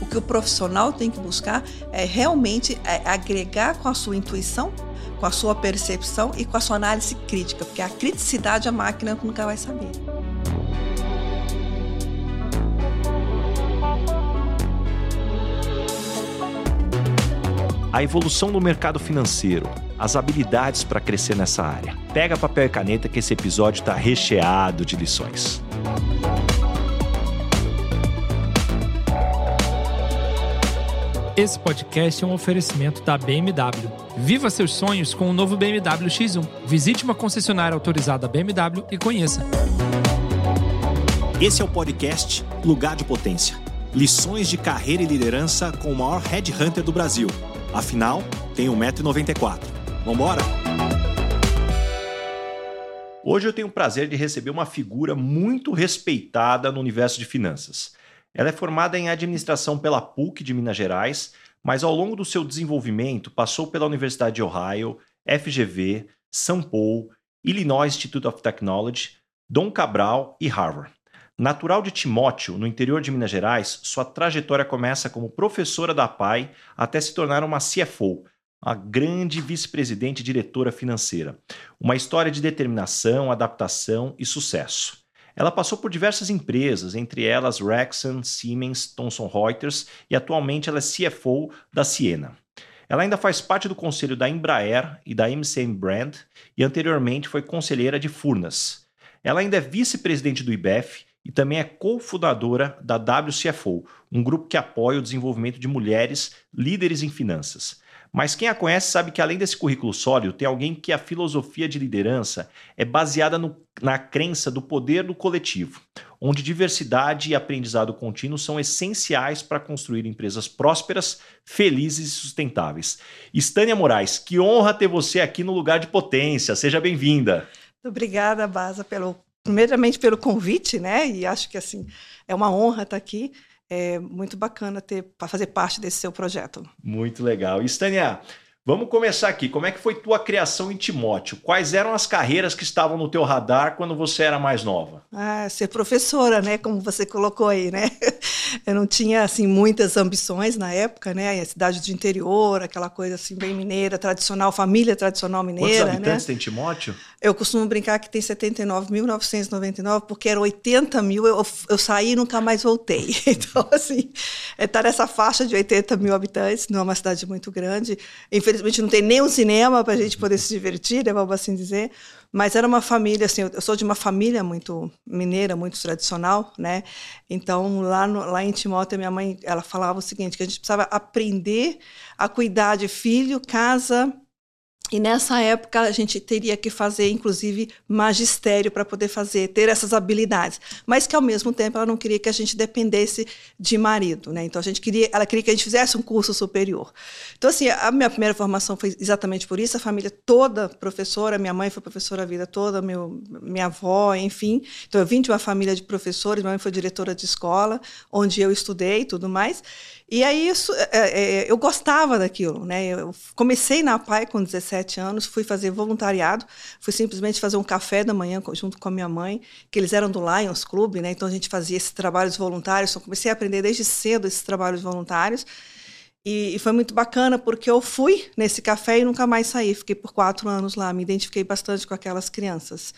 O que o profissional tem que buscar é realmente é agregar com a sua intuição, com a sua percepção e com a sua análise crítica, porque a criticidade a máquina nunca vai saber. A evolução do mercado financeiro, as habilidades para crescer nessa área. Pega papel e caneta que esse episódio está recheado de lições. Esse podcast é um oferecimento da BMW. Viva seus sonhos com o novo BMW X1. Visite uma concessionária autorizada BMW e conheça. Esse é o podcast Lugar de Potência. Lições de carreira e liderança com o maior headhunter do Brasil. Afinal, tem 1,94m. Vambora? Hoje eu tenho o prazer de receber uma figura muito respeitada no universo de finanças. Ela é formada em administração pela PUC de Minas Gerais, mas ao longo do seu desenvolvimento passou pela Universidade de Ohio, FGV, São Paulo, Illinois Institute of Technology, Dom Cabral e Harvard. Natural de Timóteo, no interior de Minas Gerais, sua trajetória começa como professora da PAI até se tornar uma CFO, a grande vice-presidente e diretora financeira. Uma história de determinação, adaptação e sucesso. Ela passou por diversas empresas, entre elas Rexon, Siemens, Thomson Reuters e atualmente ela é CFO da Siena. Ela ainda faz parte do conselho da Embraer e da MCM Brand e anteriormente foi conselheira de Furnas. Ela ainda é vice-presidente do IBEF e também é cofundadora da WCFO, um grupo que apoia o desenvolvimento de mulheres líderes em finanças. Mas quem a conhece sabe que além desse currículo sólido, tem alguém que a filosofia de liderança é baseada no, na crença do poder do coletivo, onde diversidade e aprendizado contínuo são essenciais para construir empresas prósperas, felizes e sustentáveis. Estânia Moraes, que honra ter você aqui no lugar de potência. Seja bem-vinda. Obrigada, Baza, pelo primeiramente pelo convite, né? E acho que assim é uma honra estar aqui. É muito bacana ter fazer parte desse seu projeto. Muito legal. E vamos começar aqui. Como é que foi tua criação em Timóteo? Quais eram as carreiras que estavam no teu radar quando você era mais nova? Ah, ser professora, né? Como você colocou aí, né? Eu não tinha assim muitas ambições na época, né? A cidade do interior, aquela coisa assim bem mineira, tradicional, família tradicional mineira. Quantos habitantes né? tem Timóteo? Eu costumo brincar que tem 79.999, porque era 80 mil, eu, eu saí e nunca mais voltei. Então, assim, está nessa faixa de 80 mil habitantes, não é uma cidade muito grande. Infelizmente, não tem nem um cinema para a gente poder se divertir, né, vamos assim dizer. Mas era uma família, assim, eu sou de uma família muito mineira, muito tradicional, né? Então, lá, no, lá em Timóteo, minha mãe, ela falava o seguinte, que a gente precisava aprender a cuidar de filho, casa e nessa época a gente teria que fazer, inclusive, magistério para poder fazer, ter essas habilidades. Mas que ao mesmo tempo ela não queria que a gente dependesse de marido, né? Então a gente queria, ela queria que a gente fizesse um curso superior. Então assim, a minha primeira formação foi exatamente por isso. A família toda professora, minha mãe foi professora a vida toda, meu, minha avó, enfim. Então eu vim de uma família de professores, minha mãe foi diretora de escola, onde eu estudei tudo mais. E aí isso, é, é, eu gostava daquilo, né? Eu comecei na PAI com 17 anos, fui fazer voluntariado, fui simplesmente fazer um café da manhã junto com a minha mãe, que eles eram do Lions Club, né? Então a gente fazia esses trabalhos voluntários, então comecei a aprender desde cedo esses trabalhos voluntários. E, e, foi muito bacana porque eu fui nesse café e nunca mais saí. Fiquei por quatro anos lá, me identifiquei bastante com aquelas crianças.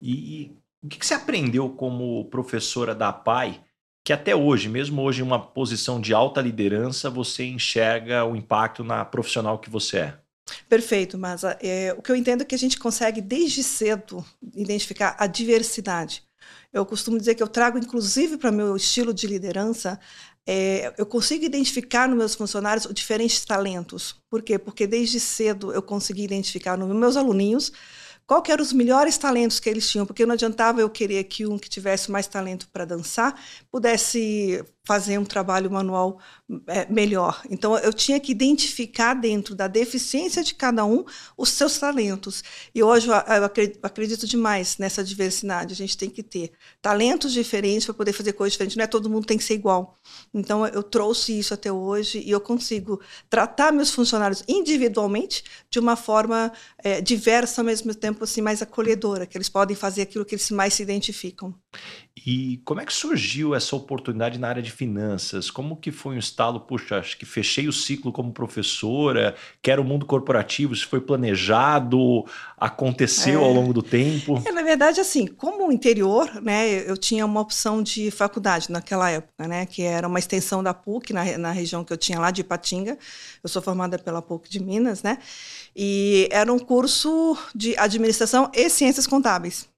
E, e o que, que você aprendeu como professora da PAI que até hoje, mesmo hoje em uma posição de alta liderança, você enxerga o impacto na profissional que você é? Perfeito, mas é, o que eu entendo é que a gente consegue desde cedo identificar a diversidade. Eu costumo dizer que eu trago, inclusive, para meu estilo de liderança, é, eu consigo identificar nos meus funcionários diferentes talentos. Por quê? Porque desde cedo eu consegui identificar nos meus aluninhos qual eram os melhores talentos que eles tinham, porque não adiantava eu querer que um que tivesse mais talento para dançar pudesse fazer um trabalho manual é, melhor. Então, eu tinha que identificar dentro da deficiência de cada um os seus talentos. E hoje eu acredito, demais nessa diversidade. A gente tem que ter talentos diferentes para poder fazer coisas diferentes. Não é todo mundo tem que ser igual. Então, eu trouxe isso até hoje e eu consigo tratar meus funcionários individualmente de uma forma é, diversa, ao mesmo tempo assim, mais acolhedora, que eles podem fazer aquilo que eles mais se identificam. E como é que surgiu essa oportunidade na área de finanças? Como que foi um estalo? Puxa, acho que fechei o ciclo como professora, quero o mundo corporativo, isso foi planejado, aconteceu é. ao longo do tempo? É, na verdade, assim, como interior, né, eu tinha uma opção de faculdade naquela época, né, que era uma extensão da PUC, na, na região que eu tinha lá de Ipatinga. Eu sou formada pela PUC de Minas, né, e era um curso de administração e ciências contábeis.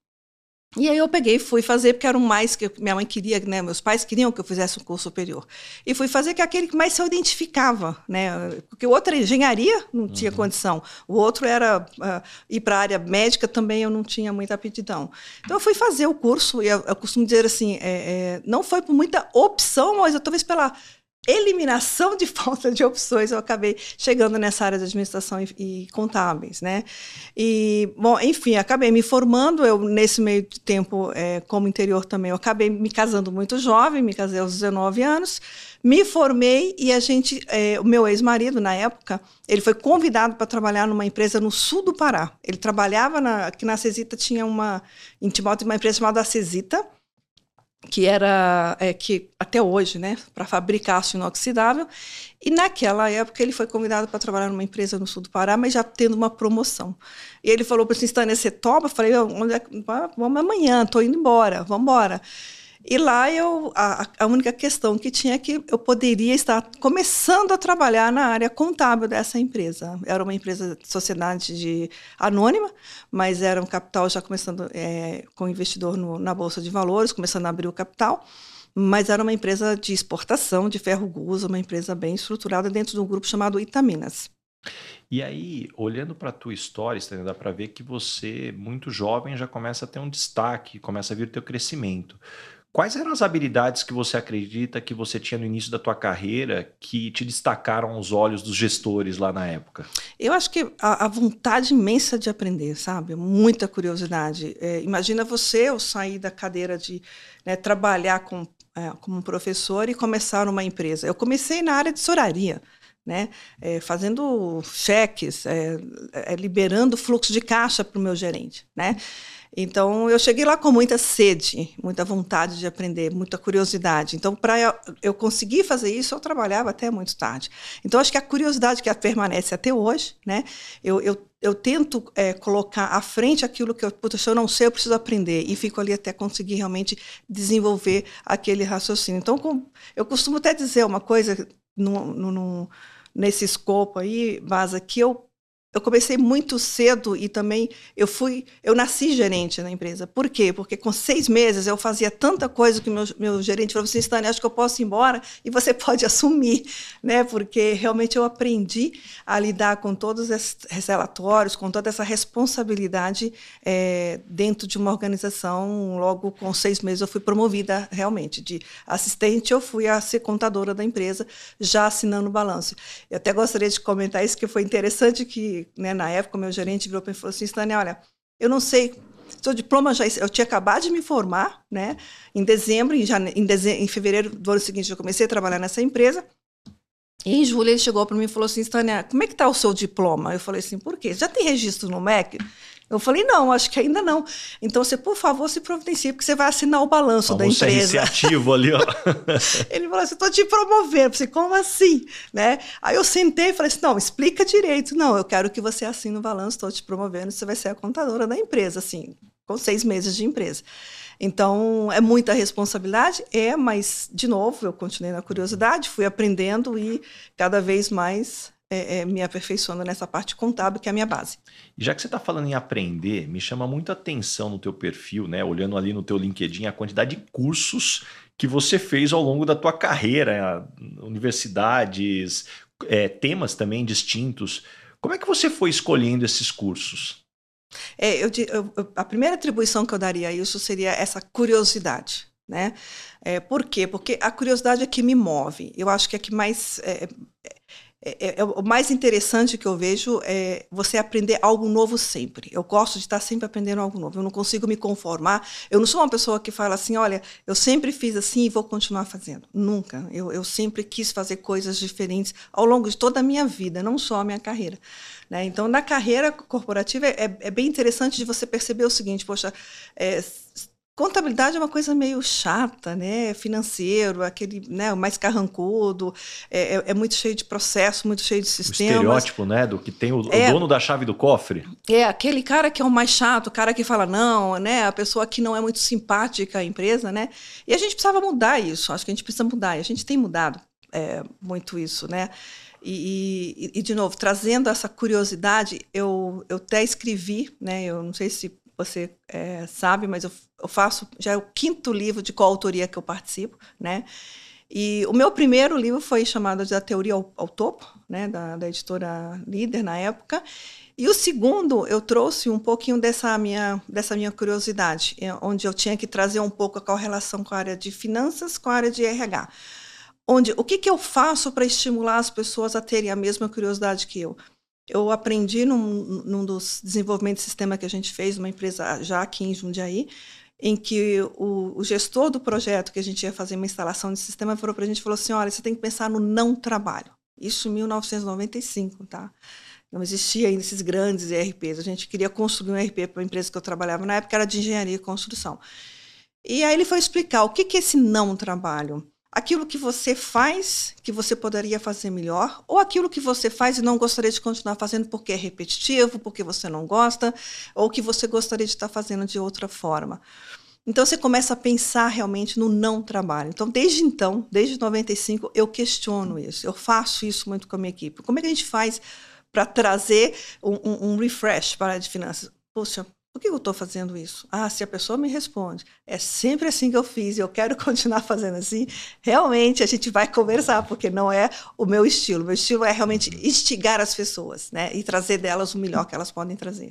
E aí eu peguei e fui fazer, porque era o mais que minha mãe queria, né? Meus pais queriam que eu fizesse um curso superior. E fui fazer que é aquele que mais se identificava, né? Porque o outro era engenharia, não uhum. tinha condição. O outro era uh, ir para a área médica, também eu não tinha muita aptidão. Então eu fui fazer o curso, e eu, eu costumo dizer assim, é, é, não foi por muita opção, mas eu, talvez pela eliminação de falta de opções, eu acabei chegando nessa área de administração e, e, contábeis, né? E, bom, enfim, acabei me formando, eu nesse meio tempo, é, como interior também, eu acabei me casando muito jovem, me casei aos 19 anos, me formei e a gente, é, o meu ex-marido, na época, ele foi convidado para trabalhar numa empresa no sul do Pará. Ele trabalhava na, aqui na Cesita, tinha uma, em Timóteo, uma empresa chamada Cesita, que era é, que até hoje, né, para fabricar aço inoxidável. E naquela época ele foi convidado para trabalhar numa empresa no sul do Pará, mas já tendo uma promoção. E ele falou para mim, Stânia, você topa? Eu falei, vamos amanhã, estou indo embora, vamos embora. E lá eu a, a, única questão que tinha é que eu poderia estar começando a trabalhar na área contábil dessa empresa. Era uma empresa de sociedade de anônima, mas era um capital já começando é, com investidor no, na bolsa de valores, começando a abrir o capital. Mas era uma empresa de exportação de ferro gusa, uma empresa bem estruturada dentro de um grupo chamado Itaminas. E aí, olhando para a tua história, dá para ver que você, muito jovem, já começa a ter um destaque, começa a vir teu crescimento. Quais eram as habilidades que você acredita que você tinha no início da tua carreira que te destacaram aos olhos dos gestores lá na época? Eu acho que a, a vontade imensa de aprender, sabe? Muita curiosidade. É, imagina você eu sair da cadeira de né, trabalhar com, é, como professor e começar uma empresa. Eu comecei na área de soraria. Né, é, fazendo cheques, é, é, liberando fluxo de caixa para o meu gerente. Né? Então, eu cheguei lá com muita sede, muita vontade de aprender, muita curiosidade. Então, para eu conseguir fazer isso, eu trabalhava até muito tarde. Então, acho que a curiosidade que permanece até hoje, né? Eu, eu, eu tento é, colocar à frente aquilo que eu, puta, se eu não sei, eu preciso aprender. E fico ali até conseguir realmente desenvolver aquele raciocínio. Então, com, eu costumo até dizer uma coisa no, no, no, nesse escopo aí, Vaza, que eu eu comecei muito cedo e também eu fui, eu nasci gerente na empresa. Por quê? Porque com seis meses eu fazia tanta coisa que meu, meu gerente falou assim, Stani, acho que eu posso ir embora e você pode assumir, né? Porque realmente eu aprendi a lidar com todos esses relatórios, com toda essa responsabilidade é, dentro de uma organização. Logo com seis meses eu fui promovida realmente de assistente, eu fui a ser contadora da empresa, já assinando o balanço. Eu até gostaria de comentar isso que foi interessante que né, na época, meu gerente virou para mim e falou assim, Stânia, olha, eu não sei, seu diploma já, eu tinha acabado de me formar, né, em dezembro, em, jane, em, dezembro, em fevereiro do ano seguinte eu comecei a trabalhar nessa empresa, e em julho ele chegou para mim e falou assim, Stânia, como é que está o seu diploma? Eu falei assim, por quê? Já tem registro no MEC? Eu falei, não, acho que ainda não. Então, você, por favor, se providencie, porque você vai assinar o balanço Vamos da empresa. iniciativo ali, ó. Ele falou assim, estou te promovendo. Eu falei, como assim? Né? Aí eu sentei e falei assim, não, explica direito. Não, eu quero que você assine o balanço, estou te promovendo, você vai ser a contadora da empresa, assim, com seis meses de empresa. Então, é muita responsabilidade? É, mas, de novo, eu continuei na curiosidade, fui aprendendo e cada vez mais é, é, me aperfeiçoando nessa parte contábil, que é a minha base. Já que você está falando em aprender, me chama muita atenção no teu perfil, né? Olhando ali no teu LinkedIn, a quantidade de cursos que você fez ao longo da tua carreira, universidades, é, temas também distintos. Como é que você foi escolhendo esses cursos? É, eu, eu, a primeira atribuição que eu daria a isso seria essa curiosidade né? É, por quê? Porque a curiosidade é que me move. Eu acho que é que mais é, é, é, é, o mais interessante que eu vejo é você aprender algo novo sempre. Eu gosto de estar sempre aprendendo algo novo. Eu não consigo me conformar. Eu não sou uma pessoa que fala assim, olha, eu sempre fiz assim e vou continuar fazendo. Nunca. Eu, eu sempre quis fazer coisas diferentes ao longo de toda a minha vida, não só a minha carreira. Né? Então, na carreira corporativa, é, é, bem interessante de você perceber o seguinte, poxa, é, Contabilidade é uma coisa meio chata, né? Financeiro, aquele, né, o mais carrancudo, é, é, é, muito cheio de processo, muito cheio de sistemas. O estereótipo, né, do que tem o, é, o, dono da chave do cofre. É, aquele cara que é o mais chato, o cara que fala não, né? A pessoa que não é muito simpática à empresa, né? E a gente precisava mudar isso, acho que a gente precisa mudar, e a gente tem mudado é, muito isso, né? E, e, e, de novo, trazendo essa curiosidade, eu, eu até escrevi, né? Eu não sei se você é, sabe, mas eu, eu, faço já é o quinto livro de coautoria que eu participo, né? E o meu primeiro livro foi chamado da Teoria ao, ao Topo, né, da, da, editora Líder na época. E o segundo, eu trouxe um pouquinho dessa minha, dessa minha curiosidade, é, onde eu tinha que trazer um pouco a correlação com a área de finanças, com a área de RH. Onde, o que, que eu faço para estimular as pessoas a terem a mesma curiosidade que eu? Eu aprendi num, num dos desenvolvimentos de sistema que a gente fez, uma empresa já aqui em Jundiaí, em que o, o, gestor do projeto que a gente ia fazer uma instalação de sistema falou para a gente, falou assim, olha, você tem que pensar no não trabalho. Isso em 1995, tá? Não existia ainda esses grandes ERPs. A gente queria construir um ERP para a empresa que eu trabalhava na época, era de engenharia e construção. E aí ele foi explicar o que, que é esse não trabalho aquilo que você faz que você poderia fazer melhor, ou aquilo que você faz e não gostaria de continuar fazendo porque é repetitivo, porque você não gosta, ou que você gostaria de estar fazendo de outra forma. Então você começa a pensar realmente no não trabalho. Então, desde então, desde 95, eu questiono isso. Eu faço isso muito com a minha equipe. Como é que a gente faz para trazer um, um, um refresh para a área de finanças? Poxa, por que eu estou fazendo isso? Ah, se a pessoa me responde, é sempre assim que eu fiz e eu quero continuar fazendo assim, realmente a gente vai conversar, porque não é o meu estilo. Meu estilo é realmente instigar as pessoas, né? E trazer delas o melhor que elas podem trazer.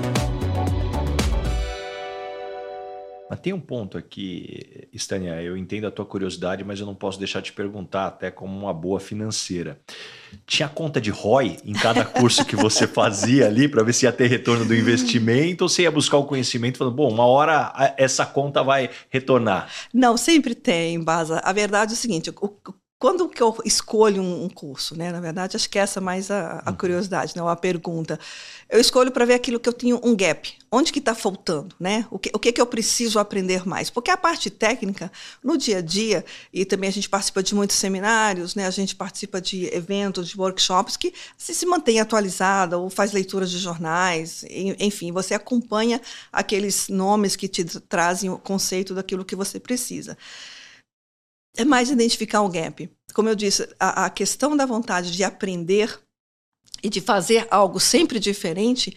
Mas tem um ponto aqui, Stânia, eu entendo a tua curiosidade, mas eu não posso deixar de perguntar, até como uma boa financeira. Tinha conta de ROI em cada curso que você fazia ali para ver se ia ter retorno do investimento ou você ia buscar o conhecimento falando, bom, uma hora essa conta vai retornar? Não, sempre tem, Baza. A verdade é o seguinte, o, quando que eu escolho um, curso, né? Na verdade, acho que essa é mais a, a uhum. curiosidade, né? A pergunta. Eu escolho para ver aquilo que eu tenho um gap. Onde que está faltando, né? O que, o que que eu preciso aprender mais? Porque a parte técnica, no dia a dia, e também a gente participa de muitos seminários, né? A gente participa de eventos, de workshops que se, se mantém atualizada ou faz leituras de jornais, enfim, você acompanha aqueles nomes que te trazem o conceito daquilo que você precisa é mais identificar o gap. Como eu disse, a, a questão da vontade de aprender e de fazer algo sempre diferente,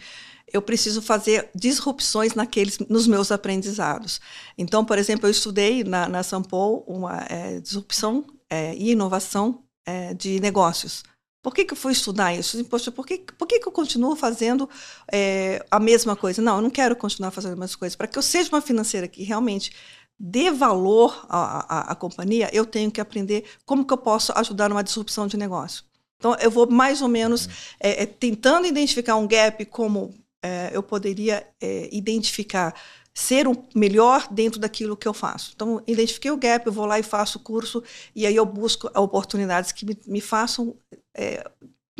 eu preciso fazer disrupções naqueles, nos meus aprendizados. Então, por exemplo, eu estudei na, na Sampo uma é, disrupção é, e inovação é, de negócios. Por que, que eu fui estudar isso? Poxa, por que, por que, que eu continuo fazendo é, a mesma coisa? Não, eu não quero continuar fazendo a mesma coisa. Para que eu seja uma financeira que realmente dê valor à, à, à, companhia, eu tenho que aprender como que eu posso ajudar numa disrupção de negócio. Então, eu vou mais ou menos é, é, tentando identificar um gap como é, eu poderia é, identificar ser um melhor dentro daquilo que eu faço. Então, identifiquei o gap, eu vou lá e faço o curso, e aí eu busco oportunidades que me, me façam, é,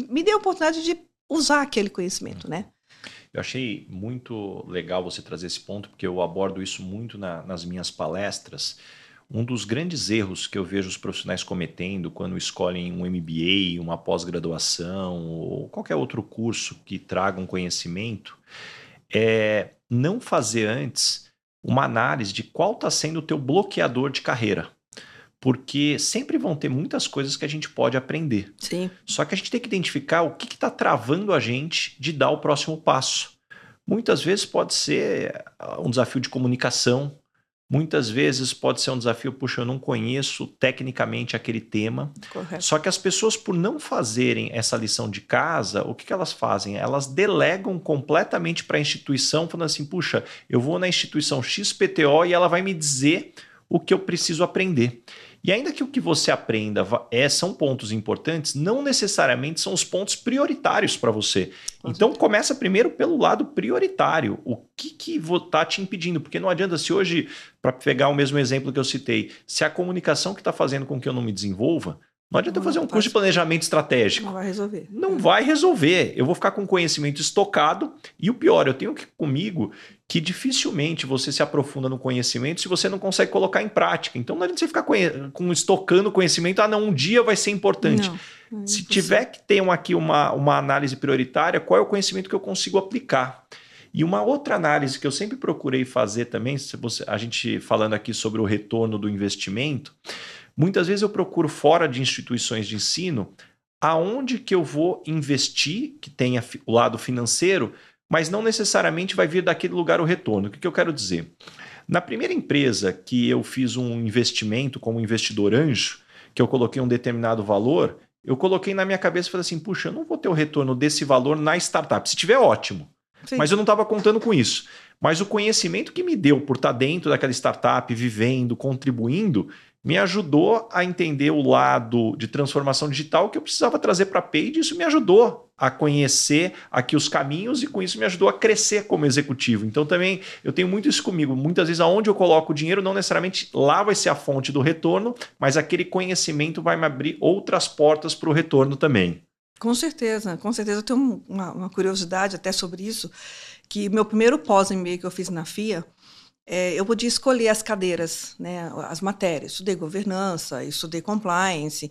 me dê a oportunidade de usar aquele conhecimento, né? Eu achei muito legal você trazer esse ponto, porque eu abordo isso muito na, nas minhas palestras. Um dos grandes erros que eu vejo os profissionais cometendo quando escolhem um MBA, uma pós-graduação ou qualquer outro curso que traga um conhecimento é não fazer antes uma análise de qual está sendo o teu bloqueador de carreira. Porque sempre vão ter muitas coisas que a gente pode aprender. Sim. Só que a gente tem que identificar o que está travando a gente de dar o próximo passo. Muitas vezes pode ser ah, um desafio de comunicação, muitas vezes pode ser um desafio, puxa, eu não conheço tecnicamente aquele tema. Correto. Só que as pessoas, por não fazerem essa lição de casa, o que, que elas fazem? Elas delegam completamente para a instituição, falando assim: puxa, eu vou na instituição XPTO e ela vai me dizer o que eu preciso aprender. E ainda que o que você aprenda é, são pontos importantes, não necessariamente são os pontos prioritários para você. Então começa primeiro pelo lado prioritário. O que que está te impedindo? Porque não adianta se hoje, para pegar o mesmo exemplo que eu citei, se a comunicação que está fazendo com que eu não me desenvolva, não adianta fazer um curso de planejamento estratégico. Não vai resolver. Não é. vai resolver. Eu vou ficar com conhecimento estocado. E o pior, eu tenho que comigo que dificilmente você se aprofunda no conhecimento se você não consegue colocar em prática. Então não adianta você ficar com, estocando conhecimento, ah, não, um dia vai ser importante. Não, é se tiver que ter aqui uma, uma análise prioritária, qual é o conhecimento que eu consigo aplicar? E uma outra análise que eu sempre procurei fazer também, se você, a gente falando aqui sobre o retorno do investimento, Muitas vezes eu procuro fora de instituições de ensino aonde que eu vou investir, que tenha o lado financeiro, mas não necessariamente vai vir daquele lugar o retorno. O que, que eu quero dizer? Na primeira empresa que eu fiz um investimento como investidor anjo, que eu coloquei um determinado valor, eu coloquei na minha cabeça e falei assim: puxa, eu não vou ter o retorno desse valor na startup. Se tiver, ótimo. Sim. Mas eu não estava contando com isso. Mas o conhecimento que me deu por estar dentro daquela startup, vivendo, contribuindo, me ajudou a entender o lado de transformação digital que eu precisava trazer para a Page. Isso me ajudou a conhecer aqui os caminhos e com isso me ajudou a crescer como executivo. Então também eu tenho muito isso comigo. Muitas vezes aonde eu coloco o dinheiro não necessariamente lá vai ser a fonte do retorno, mas aquele conhecimento vai me abrir outras portas para o retorno também. Com certeza, com certeza. Eu tenho uma, uma curiosidade até sobre isso, que meu primeiro pós-MBA que eu fiz na FIA, é, eu podia escolher as cadeiras, né, as matérias. Estudei governança, estudei compliance.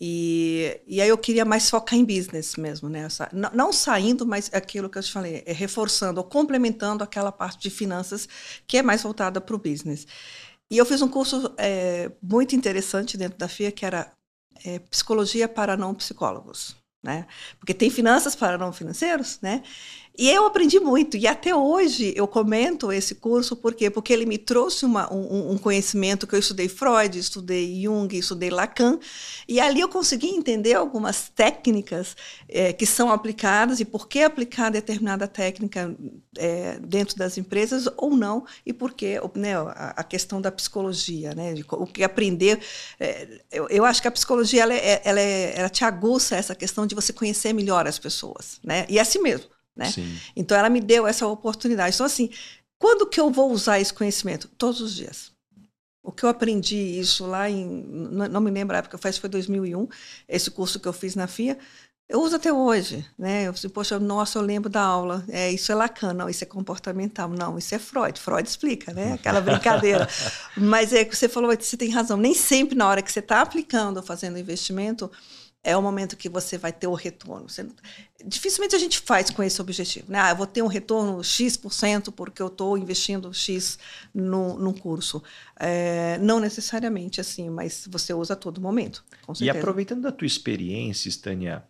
E, e aí eu queria mais focar em business mesmo, né? Não, não saindo, mas aquilo que eu te falei, é reforçando ou complementando aquela parte de finanças que é mais voltada para o business. E eu fiz um curso é, muito interessante dentro da FIA, que era é, Psicologia para Não Psicólogos. Né? Porque tem finanças para não financeiros, né? E eu aprendi muito, e até hoje eu comento esse curso, por quê? Porque ele me trouxe uma, um, um, conhecimento que eu estudei Freud, estudei Jung, estudei Lacan, e ali eu consegui entender algumas técnicas é, que são aplicadas e por que aplicar determinada técnica é, dentro das empresas ou não, e por que né, a, a, questão da psicologia, né, de, o que aprender. É, eu, eu, acho que a psicologia ela, é, ela, é, ela te aguça essa questão de você conhecer melhor as pessoas, né? E assim mesmo. Né? Então ela me deu essa oportunidade. Então assim, quando que eu vou usar esse conhecimento? Todos os dias. O que eu aprendi isso lá em, não me lembro a época, faz foi 2001, esse curso que eu fiz na FIA, eu uso até hoje, né? Eu falei, poxa, nossa, eu lembro da aula. É, isso é Lacan, não, isso é comportamental. Não, isso é Freud. Freud explica, né? Aquela brincadeira. Mas é que você falou, você tem razão. Nem sempre na hora que você está aplicando, fazendo investimento, é o momento que você vai ter o retorno. Você, dificilmente a gente faz com esse objetivo. Né? Ah, eu vou ter um retorno X% porque eu estou investindo X no, num curso. É, não necessariamente assim, mas você usa a todo momento. E aproveitando da tua experiência, Stania,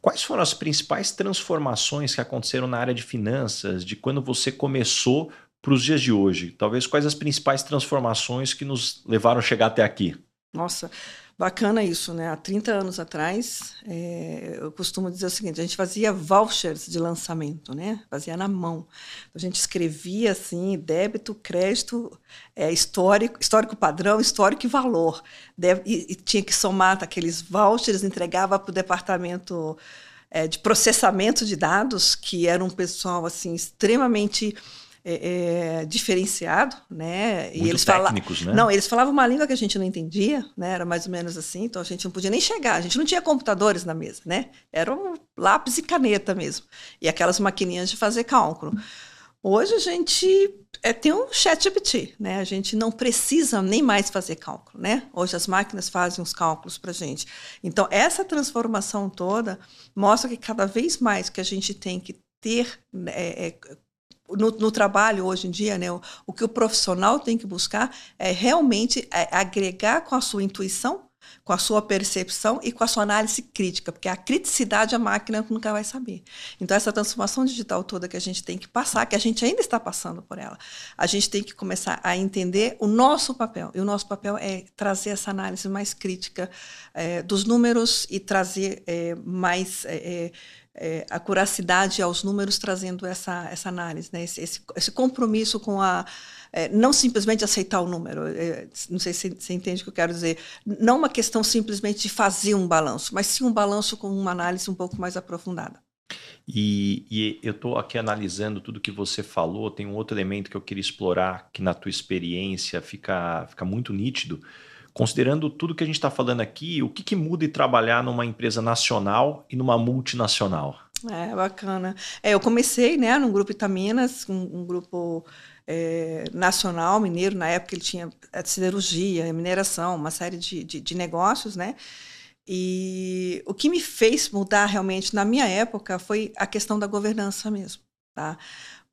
quais foram as principais transformações que aconteceram na área de finanças, de quando você começou para os dias de hoje? Talvez quais as principais transformações que nos levaram a chegar até aqui? Nossa, Bacana isso, né? Há 30 anos atrás, é, eu costumo dizer o seguinte: a gente fazia vouchers de lançamento, né? Fazia na mão. A gente escrevia assim: débito, crédito, é, histórico, histórico padrão, histórico e valor. Deve, e, e, tinha que somar aqueles vouchers, entregava para o departamento é, de processamento de dados, que era um pessoal assim extremamente é, é, diferenciado, né? Muito e eles técnicos, fala... né? Não, eles falavam uma língua que a gente não entendia, né? Era mais ou menos assim, então a gente não podia nem chegar, a gente não tinha computadores na mesa, né? Era um lápis e caneta mesmo, e aquelas maquininhas de fazer cálculo. Hoje a gente é, tem um chat GPT, né? A gente não precisa nem mais fazer cálculo, né? Hoje as máquinas fazem os cálculos para gente. Então essa transformação toda mostra que cada vez mais que a gente tem que ter é, é, no, no, trabalho hoje em dia, né, o, o, que o profissional tem que buscar é realmente é, agregar com a sua intuição com a sua percepção e com a sua análise crítica, porque a criticidade a máquina nunca vai saber. Então, essa transformação digital toda que a gente tem que passar, que a gente ainda está passando por ela, a gente tem que começar a entender o nosso papel. E o nosso papel é trazer essa análise mais crítica é, dos números e trazer é, mais. É, é, a curacidade aos números trazendo essa, essa análise, né? esse, esse, esse compromisso com a, é, não simplesmente aceitar o número, é, não sei se você entende o que eu quero dizer, não uma questão simplesmente de fazer um balanço, mas sim um balanço com uma análise um pouco mais aprofundada. E, e eu estou aqui analisando tudo que você falou, tem um outro elemento que eu queria explorar, que na tua experiência fica, fica muito nítido, considerando tudo que a gente está falando aqui, o que, que muda em trabalhar numa empresa nacional e numa multinacional? É, bacana. É, eu comecei né, num grupo Itaminas, um, um grupo é, nacional mineiro, na época ele tinha a siderurgia, mineração, uma série de, de, de, negócios, né? E o que me fez mudar realmente na minha época foi a questão da governança mesmo, tá?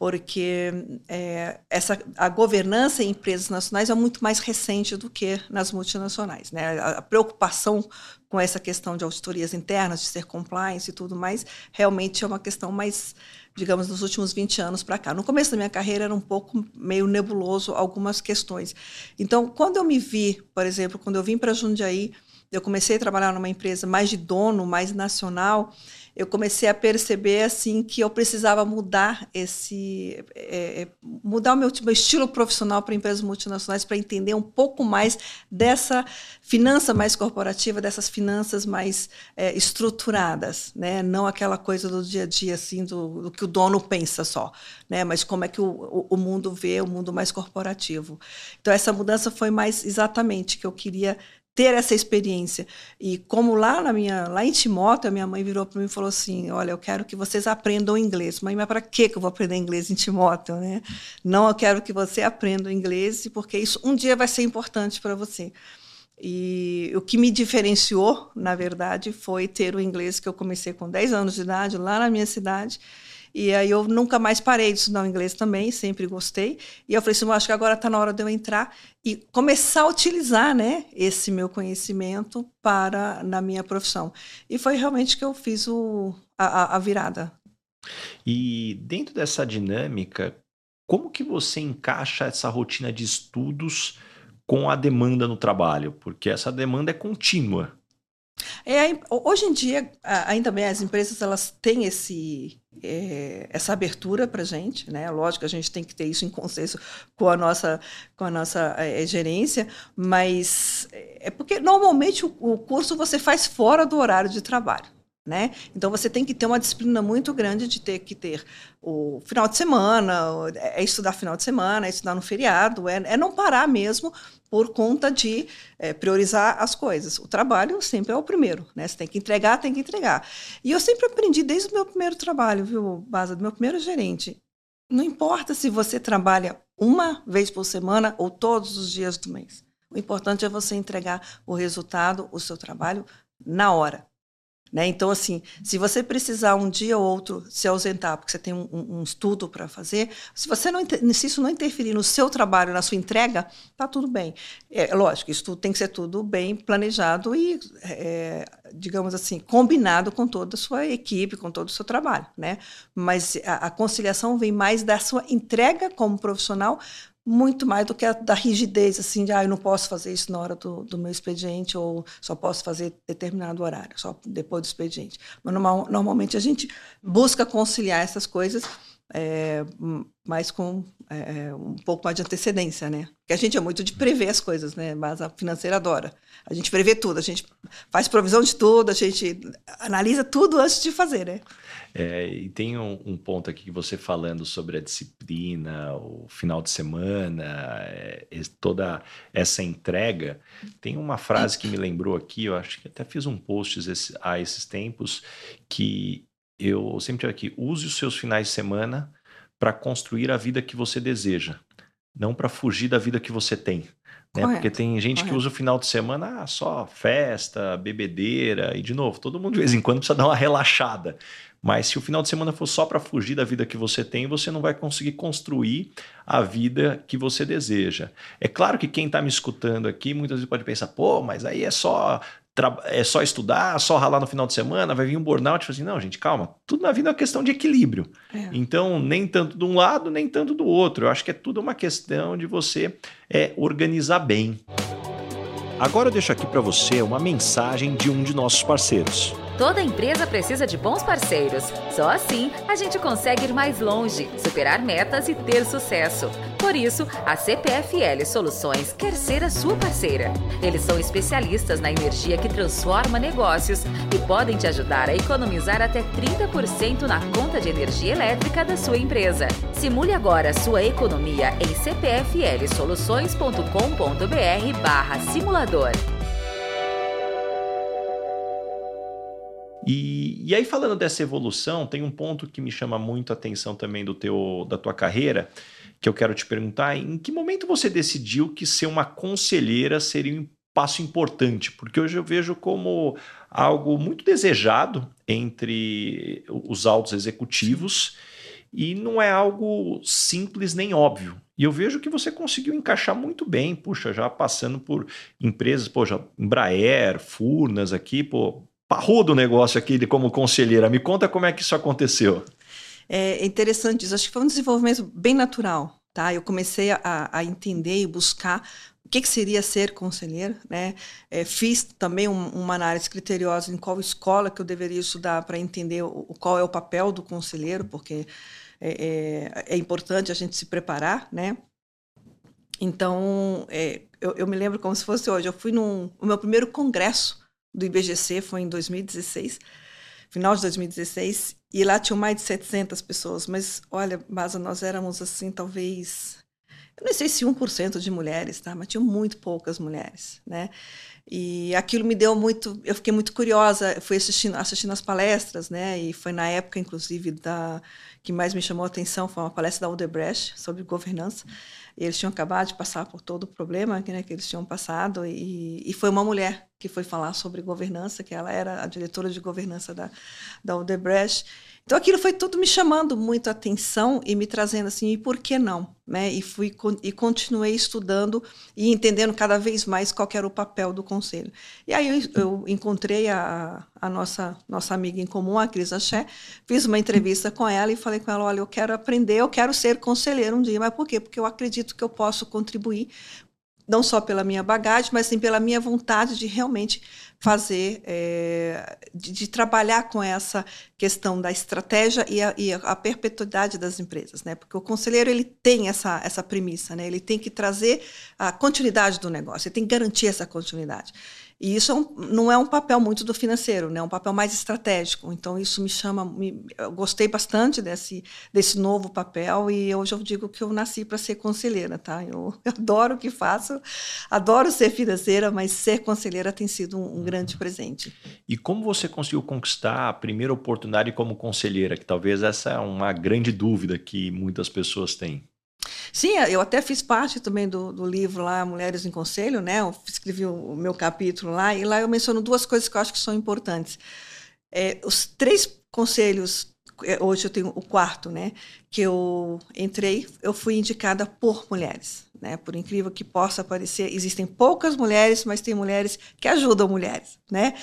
Porque é, essa, a governança em empresas nacionais é muito mais recente do que nas multinacionais, né? A, a preocupação com essa questão de auditorias internas, de ser compliance e tudo mais, realmente é uma questão mais digamos, nos últimos 20 anos para cá. No começo da minha carreira era um pouco meio nebuloso algumas questões. Então, quando eu me vi, por exemplo, quando eu vim para Jundiaí, eu comecei a trabalhar numa empresa mais de dono, mais nacional, eu comecei a perceber assim que eu precisava mudar esse é, é mudar o meu, meu estilo profissional para empresas multinacionais para entender um pouco mais dessa finança mais corporativa dessas finanças mais é, estruturadas né? Não aquela coisa do dia a dia assim do, do, que o dono pensa só né? Mas como é que o, o, o mundo vê o mundo mais corporativo. Então essa mudança foi mais exatamente que eu queria ter essa experiência. E como lá na minha, lá em Timóteo, a minha mãe virou para mim e falou assim: "Olha, eu quero que vocês aprendam inglês". Mãe, mas para que eu vou aprender inglês em Timóteo, né? Não, eu quero que você aprenda inglês, porque isso um dia vai ser importante para você. E o que me diferenciou, na verdade, foi ter o inglês que eu comecei com 10 anos de idade lá na minha cidade e aí eu nunca mais parei de estudar o inglês também, sempre gostei. E eu falei assim, acho que agora está na hora de eu entrar e começar a utilizar, né, esse meu conhecimento para na minha profissão. E foi realmente que eu fiz o, a, a virada. E dentro dessa dinâmica, como que você encaixa essa rotina de estudos com a demanda no trabalho? Porque essa demanda é contínua. É, hoje em dia, ainda bem, as empresas elas têm esse, é, essa abertura para a gente, né? Lógico, a gente tem que ter isso em consenso com a nossa, com a nossa é, gerência, mas é porque normalmente o, o curso você faz fora do horário de trabalho. Né? Então você tem que ter uma disciplina muito grande de ter que ter o final de semana, é estudar final de semana, é estudar no feriado, é, é não parar mesmo por conta de é, priorizar as coisas. O trabalho sempre é o primeiro, né? Você tem que entregar, tem que entregar. E eu sempre aprendi desde o meu primeiro trabalho, viu, Baza, do meu primeiro gerente. Não importa se você trabalha uma vez por semana ou todos os dias do mês. O importante é você entregar o resultado, o seu trabalho, na hora. Né? Então, assim, se você precisar um dia ou outro se ausentar, porque você tem um, um estudo para fazer, se você não se isso não interferir no seu trabalho, na sua entrega, tá tudo bem. É lógico, isso tem que ser tudo bem planejado e, é, digamos assim, combinado com toda a sua equipe, com todo o seu trabalho, né? Mas a, a conciliação vem mais da sua entrega como profissional muito mais do que a da rigidez, assim, de ah, eu não posso fazer isso na hora do, do meu expediente ou só posso fazer determinado horário, só depois do expediente. Mas normal, normalmente a gente busca conciliar essas coisas, é, mas com é, um pouco mais de antecedência, né? Porque a gente é muito de prever as coisas, né? Mas a financeira adora. A gente prevê tudo, a gente faz provisão de tudo, a gente analisa tudo antes de fazer, né? É, e tem um, um, ponto aqui que você falando sobre a disciplina, o final de semana, é, toda essa entrega. Tem uma frase que me lembrou aqui, eu acho que até fiz um post esse, há esses tempos, que eu sempre tive aqui: use os seus finais de semana para construir a vida que você deseja, não para fugir da vida que você tem. Né? Porque tem gente Correto. que usa o final de semana ah, só festa, bebedeira, e de novo, todo mundo de vez em quando precisa dar uma relaxada. Mas se o final de semana for só para fugir da vida que você tem, você não vai conseguir construir a vida que você deseja. É claro que quem está me escutando aqui muitas vezes pode pensar, pô, mas aí é só é só estudar, só ralar no final de semana, vai vir um burnout. Assim, não, gente, calma. Tudo na vida é uma questão de equilíbrio. É. Então, nem tanto de um lado, nem tanto do outro. Eu acho que é tudo uma questão de você é, organizar bem. Agora eu deixo aqui para você uma mensagem de um de nossos parceiros. Toda empresa precisa de bons parceiros. Só assim a gente consegue ir mais longe, superar metas e ter sucesso. Por isso, a CPFL Soluções quer ser a sua parceira. Eles são especialistas na energia que transforma negócios e podem te ajudar a economizar até 30% na conta de energia elétrica da sua empresa. Simule agora sua economia em cpflsoluções.com.br/simulador. E, e aí, falando dessa evolução, tem um ponto que me chama muito a atenção também do teu, da tua carreira, que eu quero te perguntar: em que momento você decidiu que ser uma conselheira seria um passo importante? Porque hoje eu vejo como algo muito desejado entre os altos executivos e não é algo simples nem óbvio. E eu vejo que você conseguiu encaixar muito bem, puxa, já passando por empresas, poxa, Embraer, Furnas aqui, pô, parrudo negócio aqui como conselheira. Me conta como é que isso aconteceu. É interessante isso. Acho que foi um desenvolvimento bem natural. Tá? Eu comecei a, a entender e buscar o que, que seria ser conselheira. Né? É, fiz também um, uma análise criteriosa em qual escola que eu deveria estudar para entender o, qual é o papel do conselheiro, porque é, é, é importante a gente se preparar, né? Então, é, eu, eu, me lembro como se fosse hoje. Eu fui no meu primeiro congresso do IBGC foi em 2016, final de 2016, e lá tinham mais de 700 pessoas. Mas, olha, Baza, nós éramos assim, talvez. Eu não sei se 1% de mulheres, tá? Mas tinham muito poucas mulheres, né? E aquilo me deu muito. Eu fiquei muito curiosa. fui assistindo, assistindo as palestras, né? E foi na época, inclusive, da que mais me chamou a atenção foi uma palestra da Odebrecht sobre governança. E eles tinham acabado de passar por todo o problema né, que eles tinham passado. E, e foi uma mulher que foi falar sobre governança, que ela era a diretora de governança da, da Odebrecht. Então aquilo foi tudo me chamando muito a atenção e me trazendo assim, e por que não? Né? E fui e continuei estudando e entendendo cada vez mais qual era o papel do conselho. E aí eu, eu encontrei a, a, nossa nossa amiga em comum, a Cris Axé, fiz uma entrevista com ela e falei com ela, olha, eu quero aprender, eu quero ser conselheira um dia, mas por quê? Porque eu acredito que eu posso contribuir não só pela minha bagagem, mas sim pela minha vontade de realmente fazer, é, de, de, trabalhar com essa questão da estratégia e a, e a, perpetuidade das empresas, né? Porque o conselheiro ele tem essa, essa premissa, né? Ele tem que trazer a continuidade do negócio, ele tem que garantir essa continuidade. E isso é um, não é um papel muito do financeiro, né? É um papel mais estratégico. Então, isso me chama. Me, eu gostei bastante desse, desse novo papel e hoje eu digo que eu nasci para ser conselheira, tá? Eu, eu, adoro o que faço, adoro ser financeira, mas ser conselheira tem sido um, um grande presente. E como você conseguiu conquistar a primeira oportunidade como conselheira? Que talvez essa é uma grande dúvida que muitas pessoas têm. Sim, eu até fiz parte também do, do livro lá, Mulheres em Conselho, né? Eu escrevi o meu capítulo lá, e lá eu menciono duas coisas que eu acho que são importantes. É, os três conselhos, é, hoje eu tenho o quarto, né? Que eu entrei, eu fui indicada por mulheres, né? Por incrível que possa parecer, existem poucas mulheres, mas tem mulheres que ajudam mulheres, né?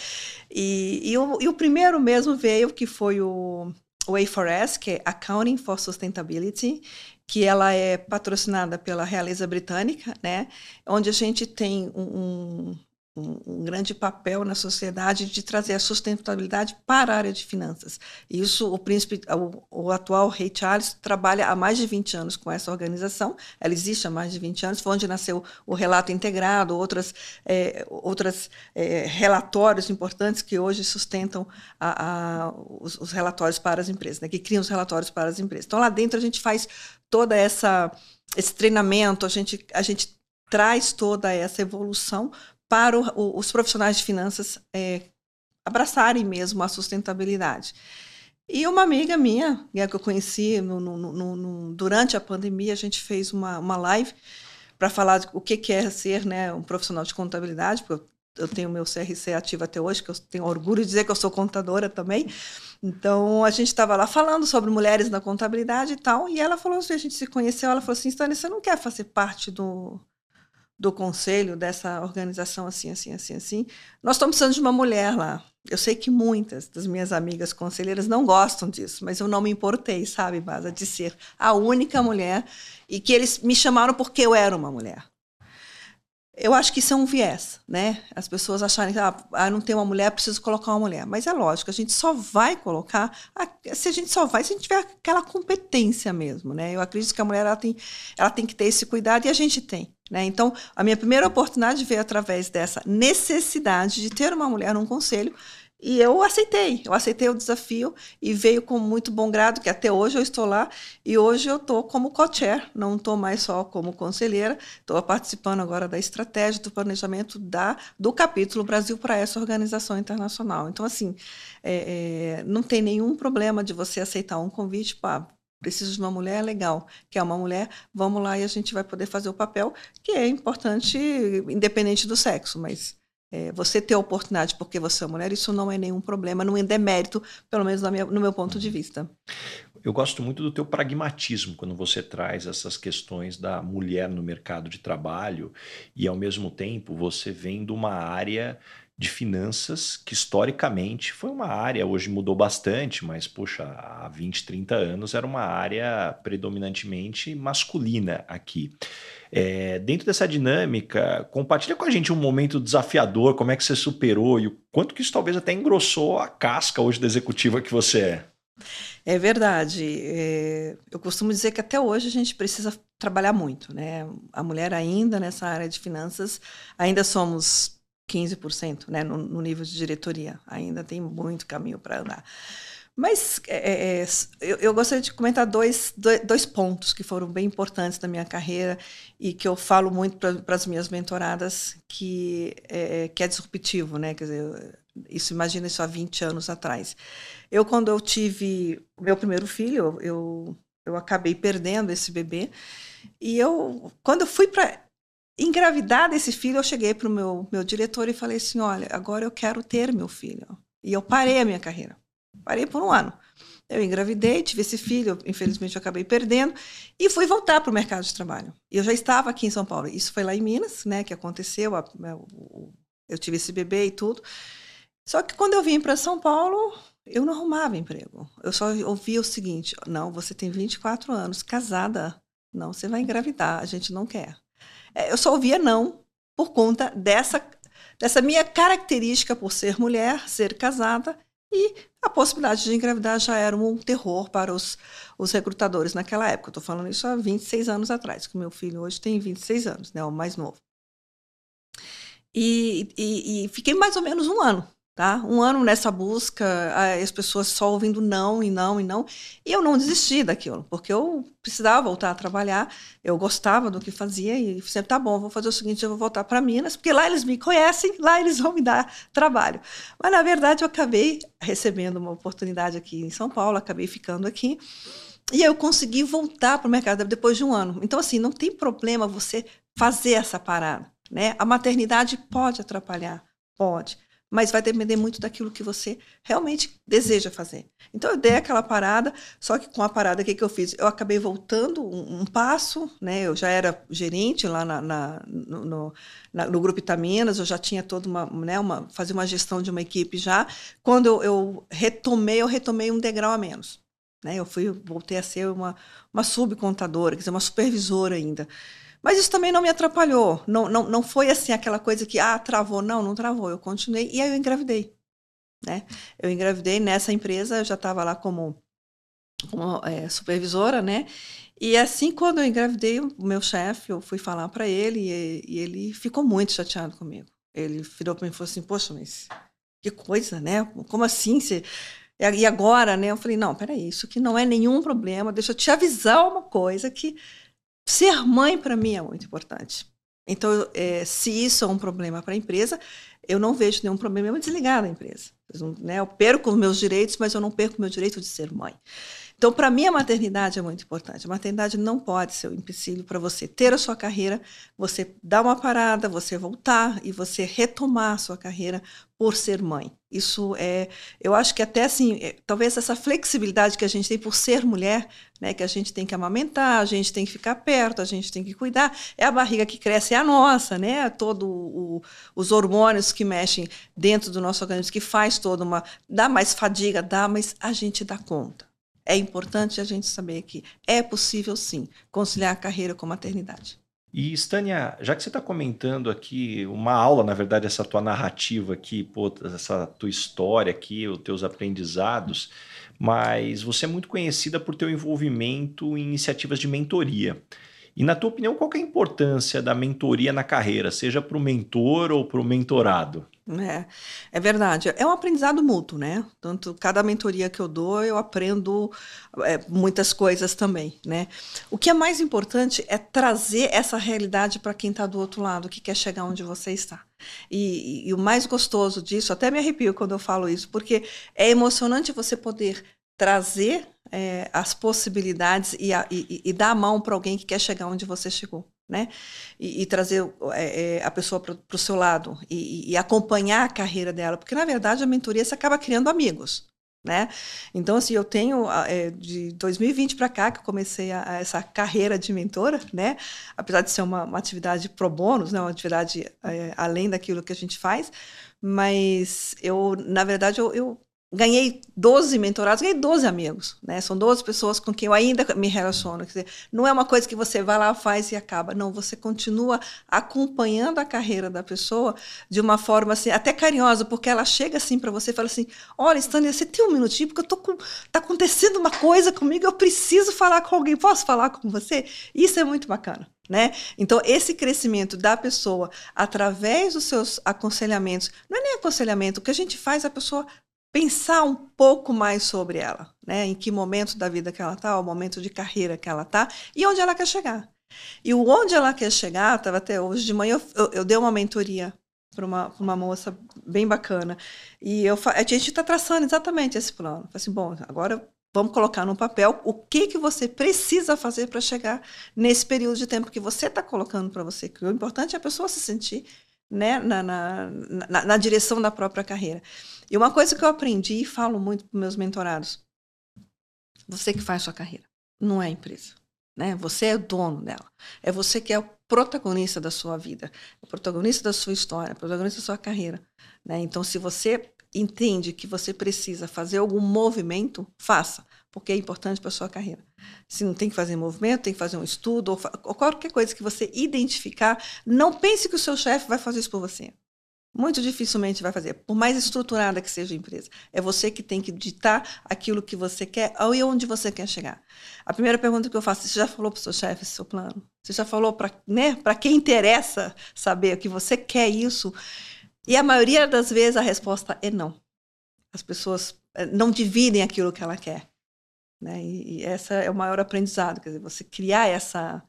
E, e, o, e o primeiro mesmo veio, que foi o o A4S, que é Accounting for Sustainability, que ela é patrocinada pela realeza britânica, né, onde a gente tem um, um, um, grande papel na sociedade de trazer a sustentabilidade para a área de finanças. Isso, o príncipe, o, o, atual rei Charles trabalha há mais de 20 anos com essa organização, ela existe há mais de 20 anos, foi onde nasceu o relato integrado, outras, é, outras é, relatórios importantes que hoje sustentam a, a, os, os, relatórios para as empresas, né, que criam os relatórios para as empresas. Então, lá dentro a gente faz toda essa esse treinamento, a gente, a gente traz toda essa evolução para o, o, os profissionais de finanças é, abraçarem mesmo a sustentabilidade. E uma amiga minha, né, que eu conheci no, no, no, durante a pandemia, a gente fez uma, uma live para falar o que, que é ser né, um profissional de contabilidade, porque eu, eu tenho meu CRC ativo até hoje, que eu tenho orgulho de dizer que eu sou contadora também. Então, a gente estava lá falando sobre mulheres na contabilidade e tal, e ela falou assim, a gente se conheceu, ela falou assim, Stani, você não quer fazer parte do, do conselho dessa organização assim, assim, assim, assim? Nós estamos precisando de uma mulher lá. Eu sei que muitas das minhas amigas conselheiras não gostam disso, mas eu não me importei, sabe, Baza, de ser a única mulher e que eles me chamaram porque eu era uma mulher. Eu acho que isso é um viés, né? As pessoas acharem que ah, não tem uma mulher, preciso colocar uma mulher. Mas é lógico, a gente só vai colocar se a gente só vai se a gente tiver aquela competência mesmo, né? Eu acredito que a mulher ela tem, ela tem que ter esse cuidado e a gente tem. Né? Então, a minha primeira oportunidade veio através dessa necessidade de ter uma mulher num conselho e eu aceitei, eu aceitei o desafio e veio com muito bom grado, que até hoje eu estou lá e hoje eu estou como co-chair, não estou mais só como conselheira, estou participando agora da estratégia, do planejamento da, do capítulo Brasil para essa organização internacional. Então, assim, é, é, não tem nenhum problema de você aceitar um convite, pá, preciso de uma mulher, legal, que é uma mulher, vamos lá e a gente vai poder fazer o papel, que é importante, independente do sexo, mas é, você ter a oportunidade porque você é mulher, isso não é nenhum problema, não é demérito, pelo menos minha, no meu ponto de vista. Eu gosto muito do teu pragmatismo quando você traz essas questões da mulher no mercado de trabalho e, ao mesmo tempo, você vem de uma área de finanças que historicamente foi uma área, hoje mudou bastante, mas puxa, há 20, 30 anos era uma área predominantemente masculina aqui. É, dentro dessa dinâmica, compartilha com a gente um momento desafiador, como é que você superou e o quanto que isso talvez até engrossou a casca hoje da executiva que você é. É verdade. É, eu costumo dizer que até hoje a gente precisa trabalhar muito, né? A mulher ainda nessa área de finanças, ainda somos 15% né, no, no nível de diretoria. Ainda tem muito caminho para andar. Mas é, é, é, eu, eu, gostaria de comentar dois, dois pontos que foram bem importantes na minha carreira e que eu falo muito para as minhas mentoradas, que é, que é disruptivo, né? Quer dizer, isso imagina isso há 20 anos atrás. Eu, quando eu tive meu primeiro filho, eu, eu acabei perdendo esse bebê. E eu, quando eu fui para engravidar desse filho, eu cheguei para o meu, meu diretor e falei assim: olha, agora eu quero ter meu filho. E eu parei a minha carreira. Parei por um ano. Eu engravidei, tive esse filho, infelizmente eu acabei perdendo, e fui voltar para o mercado de trabalho. Eu já estava aqui em São Paulo. Isso foi lá em Minas, né, que aconteceu. Eu tive esse bebê e tudo. Só que quando eu vim para São Paulo, eu não arrumava emprego. Eu só ouvia o seguinte: não, você tem 24 anos, casada. Não, você vai engravidar, a gente não quer. É, eu só ouvia não por conta dessa, dessa minha característica por ser mulher, ser casada e a possibilidade de engravidar já era um terror para os, os recrutadores naquela época. Estou falando isso há 26 anos atrás, que meu filho hoje tem 26 anos, né, o mais novo. E, e, e fiquei mais ou menos um ano Tá? Um ano nessa busca, as pessoas só ouvindo não e não e não. E eu não desisti daquilo, porque eu precisava voltar a trabalhar, eu gostava do que fazia e sempre, tá bom, vou fazer o seguinte, eu vou voltar para Minas, porque lá eles me conhecem, lá eles vão me dar trabalho. Mas, na verdade, eu acabei recebendo uma oportunidade aqui em São Paulo, acabei ficando aqui, e eu consegui voltar para o mercado depois de um ano. Então, assim, não tem problema você fazer essa parada. Né? A maternidade pode atrapalhar, pode mas vai depender muito daquilo que você realmente deseja fazer. Então eu dei aquela parada, só que com a parada, o que, que eu fiz? Eu acabei voltando um, um passo, né? Eu já era gerente lá na, na, no, no, na, no, Grupo Itaminas, eu já tinha toda uma, né, uma, fazer uma gestão de uma equipe já. Quando eu, eu retomei, eu retomei um degrau a menos. Né? Eu fui, voltei a ser uma, uma subcontadora, quer dizer, uma supervisora ainda. Mas isso também não me atrapalhou. Não, não, não foi assim aquela coisa que, ah, travou. Não, não travou. Eu continuei e aí eu engravidei. Né? Eu engravidei nessa empresa, eu já estava lá como, como é, supervisora, né? E assim, quando eu engravidei, o meu chefe, eu fui falar para ele e, e, ele ficou muito chateado comigo. Ele virou para mim e falou assim: Poxa, mas que coisa, né? Como assim? Você... E agora, né? Eu falei: Não, peraí, isso aqui não é nenhum problema. Deixa eu te avisar uma coisa que Ser mãe, para mim, é muito importante. Então, é, se isso é um problema para a empresa, eu não vejo nenhum problema em desligar da empresa. Né? Eu perco os meus direitos, mas eu não perco o meu direito de ser mãe. Então, para mim, a maternidade é muito importante. A maternidade não pode ser um empecilho para você ter a sua carreira, você dar uma parada, você voltar e você retomar a sua carreira por ser mãe. Isso é, eu acho que até assim, é, talvez essa flexibilidade que a gente tem por ser mulher, né, que a gente tem que amamentar, a gente tem que ficar perto, a gente tem que cuidar, é a barriga que cresce, é a nossa, né? Todo os hormônios que mexem dentro do nosso organismo, que faz toda uma, dá mais fadiga, dá, mas a gente dá conta. É importante a gente saber que é possível sim conciliar a carreira com a maternidade. E, Stânia, já que você está comentando aqui uma aula, na verdade, essa tua narrativa aqui, pô, essa tua história aqui, os teus aprendizados, mas você é muito conhecida por teu envolvimento em iniciativas de mentoria. E, na tua opinião, qual é a importância da mentoria na carreira, seja para o mentor ou para o mentorado? É, é verdade. É um aprendizado mútuo, né? Tanto cada mentoria que eu dou, eu aprendo é, muitas coisas também, né? O que é mais importante é trazer essa realidade para quem está do outro lado, que quer chegar onde você está. E, e, e o mais gostoso disso, até me arrepio quando eu falo isso, porque é emocionante você poder trazer é, as possibilidades e, a, e, e, dar a mão para alguém que quer chegar onde você chegou né? E, e trazer é, é a pessoa para o seu lado e, e, acompanhar a carreira dela, porque na verdade a mentoria você acaba criando amigos, né? Então assim eu tenho é, de 2020 para cá que eu comecei a, a, essa carreira de mentora, né? Apesar de ser uma, uma atividade pro bônus, né? Uma atividade é, além daquilo que a gente faz, mas eu na verdade eu, eu ganhei 12 mentorados, ganhei 12 amigos, né? São 12 pessoas com quem eu ainda me relaciono. Quer dizer, não é uma coisa que você vai lá, faz e acaba. Não, você continua acompanhando a carreira da pessoa de uma forma assim, até carinhosa, porque ela chega assim para você e fala assim: "Olha, Stanley, você tem um minutinho porque eu tô com tá acontecendo uma coisa comigo, eu preciso falar com alguém. Posso falar com você?" Isso é muito bacana. Né? Então, esse crescimento da pessoa através dos seus aconselhamentos, não é nem aconselhamento, o que a gente faz, a pessoa pensar um pouco mais sobre ela, né? Em que momento da vida que ela está, o momento de carreira que ela está e onde ela quer chegar. E o onde ela quer chegar, estava até hoje de manhã, eu, eu, eu dei uma mentoria para uma, uma moça bem bacana. E eu, a gente está traçando exatamente esse plano. Falei assim, bom, agora vamos colocar no papel o que, que você precisa fazer para chegar nesse período de tempo que você está colocando para você. Que o importante é a pessoa se sentir né, na, na, na, na direção da própria carreira. E uma coisa que eu aprendi e falo muito para meus mentorados: você que faz sua carreira, não é a empresa. Né? Você é o dono dela. É você que é o protagonista da sua vida, o protagonista da sua história, o protagonista da sua carreira. Né? Então, se você entende que você precisa fazer algum movimento, faça, porque é importante para sua carreira. Se não tem que fazer movimento, tem que fazer um estudo, ou, ou qualquer coisa que você identificar, não pense que o seu chefe vai fazer isso por você. Muito dificilmente vai fazer, por mais estruturada que seja a empresa. É você que tem que ditar aquilo que você quer e onde você quer chegar. A primeira pergunta que eu faço, você já falou para o seu chefe seu plano? Você já falou para né, quem interessa saber que você quer isso? E a maioria das vezes a resposta é não. As pessoas eh, não dividem aquilo que ela quer. Né? E, e essa é o maior aprendizado, quer dizer, você criar essa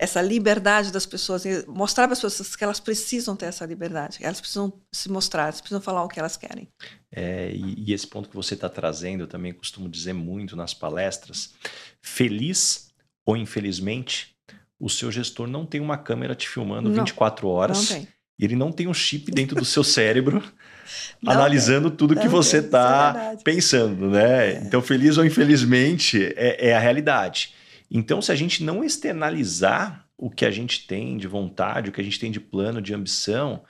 essa liberdade das pessoas, mostrar para as pessoas que elas precisam ter essa liberdade, elas precisam se mostrar, elas precisam falar o que elas querem. É, e, e, esse ponto que você está trazendo, eu também costumo dizer muito nas palestras, feliz ou infelizmente, o seu gestor não tem uma câmera te filmando não, 24 horas. Não tem. E ele não tem um chip dentro do seu cérebro analisando tudo que você está é pensando, né? É. Então, feliz ou infelizmente, é, é a realidade. Então, se a gente não externalizar o que a gente tem de vontade, o que a gente tem de plano, de ambição,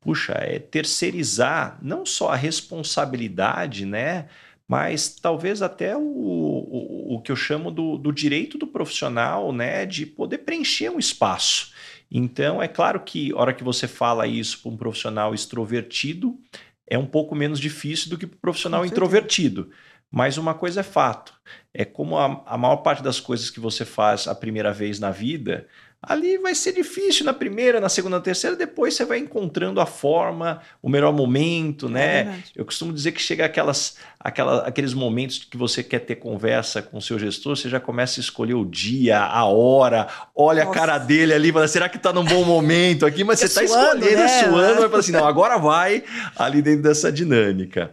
puxa, é terceirizar não só a responsabilidade, né? Mas talvez até o, o, o que eu chamo do, do direito do profissional, né? De poder preencher um espaço. Então, é claro que a hora que você fala isso para um profissional extrovertido, é um pouco menos difícil do que para o profissional introvertido. Mas uma coisa é fato: é como a, a maior parte das coisas que você faz a primeira vez na vida, ali vai ser difícil na primeira, na segunda, na terceira, depois você vai encontrando a forma, o melhor momento, né? É eu costumo dizer que chega aquelas, aquela, aqueles momentos que você quer ter conversa com o seu gestor, você já começa a escolher o dia, a hora, olha Nossa. a cara dele ali, fala, será que está num bom momento aqui? Mas você está escolhendo, né? suando, vai falar assim, não, agora vai ali dentro dessa dinâmica.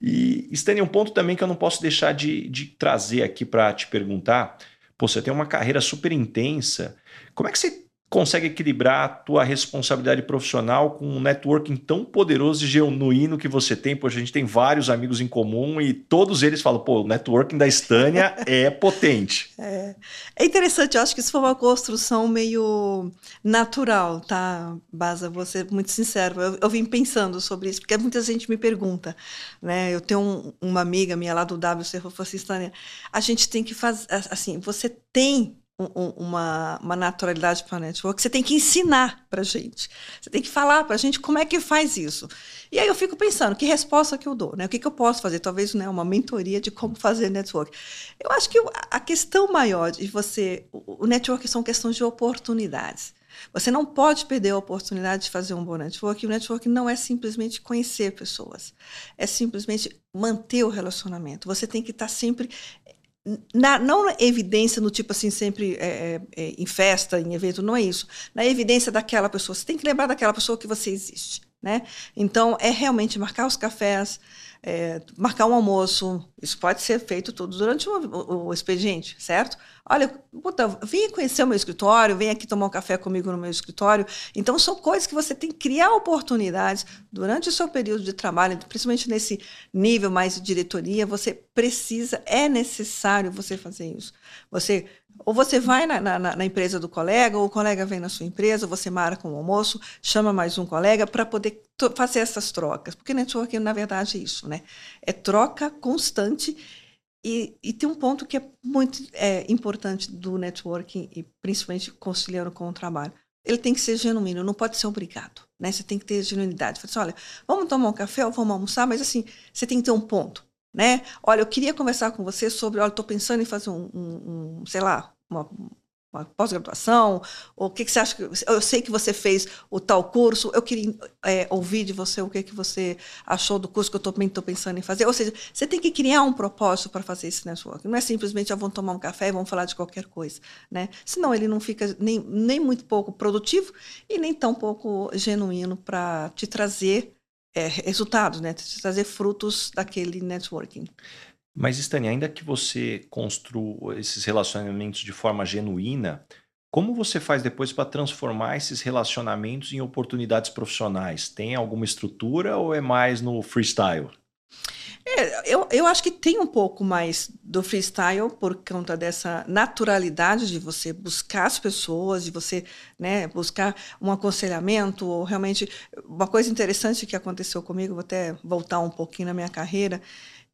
E, Stani, um ponto também que eu não posso deixar de, de trazer aqui para te perguntar. Pô, você tem uma carreira super intensa. Como é que você consegue equilibrar a tua responsabilidade profissional com um networking tão poderoso e genuíno que você tem? Pô, a gente tem vários amigos em comum e todos eles falam, pô, o networking da Estânia é potente. É. é interessante, eu acho que isso foi uma construção meio natural, tá, Baza? Vou ser muito sincero. Eu, eu vim pensando sobre isso, porque muita gente me pergunta, né? Eu tenho um, uma amiga minha lá do WC, falou assim, Estânia, a gente tem que fazer, assim, você tem um, uma, uma naturalidade para o network, você tem que ensinar para a gente. Você tem que falar para a gente como é que faz isso. E aí eu fico pensando, que resposta que eu dou? Né? O que, que eu posso fazer? Talvez né, uma mentoria de como fazer network. Eu acho que a questão maior de você... O network são questões de oportunidades. Você não pode perder a oportunidade de fazer um bom network. O network não é simplesmente conhecer pessoas, é simplesmente manter o relacionamento. Você tem que estar sempre na, não na evidência no tipo assim, sempre é, é, é, em festa, em evento, não é isso. Na evidência daquela pessoa. Você tem que lembrar daquela pessoa que você existe. Né? Então, é realmente marcar os cafés, é, marcar um almoço, isso pode ser feito tudo durante o, o, expediente, certo? Olha, puta, vem conhecer o meu escritório, vem aqui tomar um café comigo no meu escritório. Então, são coisas que você tem que criar oportunidades durante o seu período de trabalho, principalmente nesse nível mais de diretoria, você precisa, é necessário você fazer isso. Você ou você vai na, na, na, empresa do colega, ou o colega vem na sua empresa, você marca um almoço, chama mais um colega para poder fazer essas trocas. Porque networking, na verdade, é isso, né? É troca constante. E, e tem um ponto que é muito é, importante do networking, e principalmente conciliando com o trabalho. Ele tem que ser genuíno, não pode ser obrigado. Né? Você tem que ter genuinidade. Você assim, olha, vamos tomar um café ou vamos almoçar, mas assim, você tem que ter um ponto né? Olha, eu queria conversar com você sobre, olha, estou pensando em fazer um, um, um sei lá, uma, uma pós-graduação, o que, que, você acha que eu sei que você fez o tal curso, eu queria é, ouvir de você o que que você achou do curso que eu também estou pensando em fazer. Ou seja, você tem que criar um propósito para fazer esse network. Não é simplesmente, ah, vamos tomar um café e vamos falar de qualquer coisa, né? Senão ele não fica nem, nem muito pouco produtivo e nem tão pouco genuíno para te trazer é, resultados, né? Te trazer frutos daquele networking. Mas, Stani, ainda que você construa esses relacionamentos de forma genuína, como você faz depois para transformar esses relacionamentos em oportunidades profissionais? Tem alguma estrutura ou é mais no freestyle? É, eu, eu acho que tem um pouco mais do freestyle por conta dessa naturalidade de você buscar as pessoas, de você né, buscar um aconselhamento, ou realmente. Uma coisa interessante que aconteceu comigo, vou até voltar um pouquinho na minha carreira,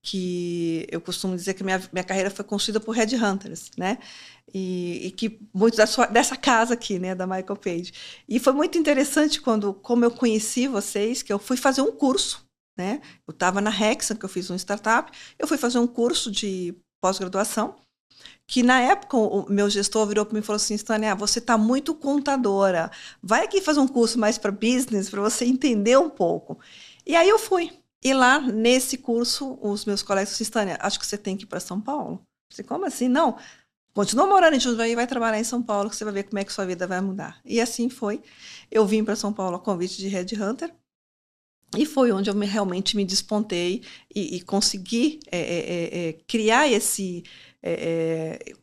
que eu costumo dizer que minha, minha carreira foi construída por headhunters, né? E, e que muito da sua, dessa casa aqui, né, da Michael Page. E foi muito interessante quando, como eu conheci vocês, que eu fui fazer um curso, né? Eu estava na Hexan, que eu fiz um startup, eu fui fazer um curso de pós-graduação, que na época o meu gestor virou para mim e falou assim, Stânia, você está muito contadora, vai aqui fazer um curso mais para business, para você entender um pouco. E aí eu fui. E lá, nesse curso, os meus colegas disseram, acho que você tem que ir para São Paulo. Eu falei, como assim? Não, continua morando em Jundiaí e vai trabalhar em São Paulo, que você vai ver como é que sua vida vai mudar. E assim foi. Eu vim para São Paulo a convite de Red Hunter, e foi onde eu me, realmente me despontei e, e consegui é, é, é, criar esse é, é,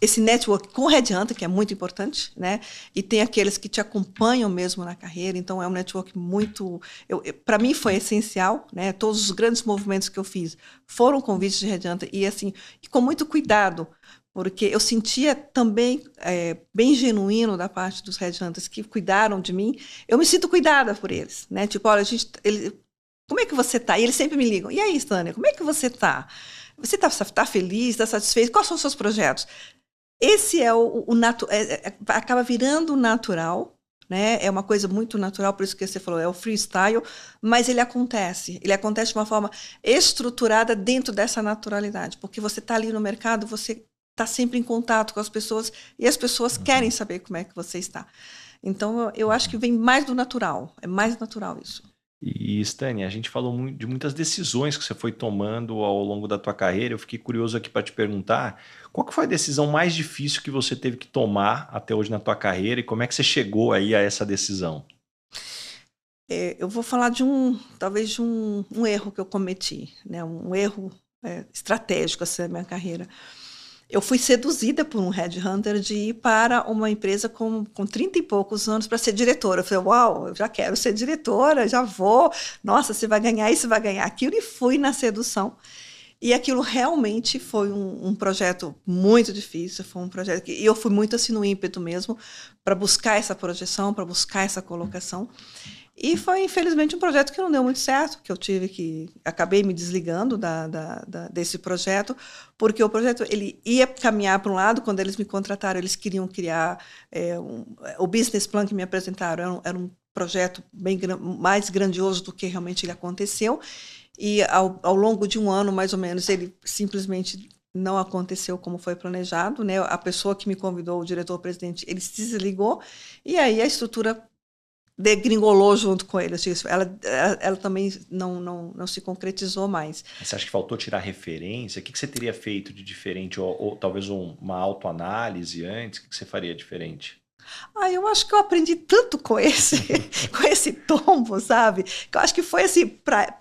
esse network com o Red Hunter, que é muito importante, né? E tem aqueles que te acompanham mesmo na carreira, então é um network muito. Para mim foi essencial, né? Todos os grandes movimentos que eu fiz foram convites de Red Hunter, e assim, e com muito cuidado, porque eu sentia também é, bem genuíno da parte dos Red Hunters que cuidaram de mim. Eu me sinto cuidada por eles, né? Tipo, olha, a gente. Ele, como é que você tá? E eles sempre me ligam. E aí, Stânia, como é que você tá? Você está tá feliz, está satisfeito? Quais são os seus projetos? Esse é o, o natural, é, é, acaba virando natural, né? É uma coisa muito natural, por isso que você falou, é o freestyle, mas ele acontece. Ele acontece de uma forma estruturada dentro dessa naturalidade, porque você está ali no mercado, você está sempre em contato com as pessoas e as pessoas uhum. querem saber como é que você está. Então, eu acho que vem mais do natural, é mais natural isso. E, Stani, a gente falou de muitas decisões que você foi tomando ao longo da tua carreira. Eu fiquei curioso aqui para te perguntar, qual que foi a decisão mais difícil que você teve que tomar até hoje na tua carreira e como é que você chegou aí a essa decisão? É, eu vou falar de um, talvez de um, um erro que eu cometi, né? Um erro é, estratégico assim, na minha carreira. Eu fui seduzida por um headhunter de ir para uma empresa com, com 30 e poucos anos para ser diretora. Eu falei, uau, eu já quero ser diretora, já vou. Nossa, você vai ganhar isso, vai ganhar aquilo. E fui na sedução. E aquilo realmente foi um, um, projeto muito difícil, foi um projeto que eu fui muito assim no ímpeto mesmo para buscar essa projeção, para buscar essa colocação. E foi, infelizmente, um projeto que não deu muito certo, que eu tive que... Acabei me desligando da, da, da desse projeto, porque o projeto ele ia caminhar para um lado, quando eles me contrataram, eles queriam criar... É, um, o business plan que me apresentaram era um, era um projeto bem mais grandioso do que realmente ele aconteceu, e ao, ao longo de um ano, mais ou menos, ele simplesmente não aconteceu como foi planejado, né? A pessoa que me convidou, o diretor-presidente, ele se desligou e aí a estrutura degringolou junto com ele. Ela, ela, ela, também não, não, não se concretizou mais. Você acha que faltou tirar referência? O que, que você teria feito de diferente? Ou, ou talvez um, uma autoanálise antes? O que, que você faria diferente? Ah, eu acho que eu aprendi tanto com esse, com esse tombo, sabe? Que eu acho que foi assim, pra...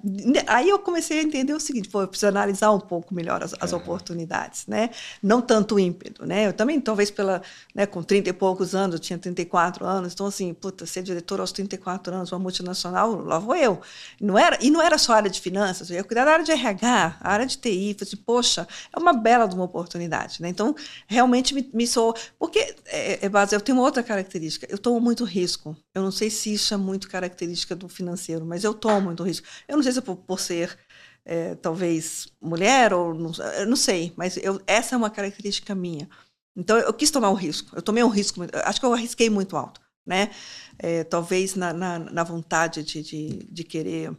aí eu comecei a entender o seguinte, pô, eu preciso analisar um pouco melhor as, as oportunidades, né? Não tanto o ímpeto, né? Eu também, talvez pela, né, com 30 e poucos anos, eu tinha 34 anos, então assim, puta, ser diretor aos 34 anos, uma multinacional, lá vou eu. Não era, e não era só a área de finanças, eu ia cuidar da área de RH, a área de TI, falei assim, poxa, é uma bela de uma oportunidade, né? Então, realmente me, me sou, porque, é, é, base, eu tenho uma outra característica. Eu tomo muito risco. Eu não sei se isso é muito característica do financeiro, mas eu tomo muito risco. Eu não sei se é por, por ser é, talvez mulher ou não, eu não sei, mas eu, essa é uma característica minha. Então eu quis tomar um risco. Eu tomei um risco. Acho que eu arrisquei muito alto, né? É, talvez na, na, na vontade de, de, de, querer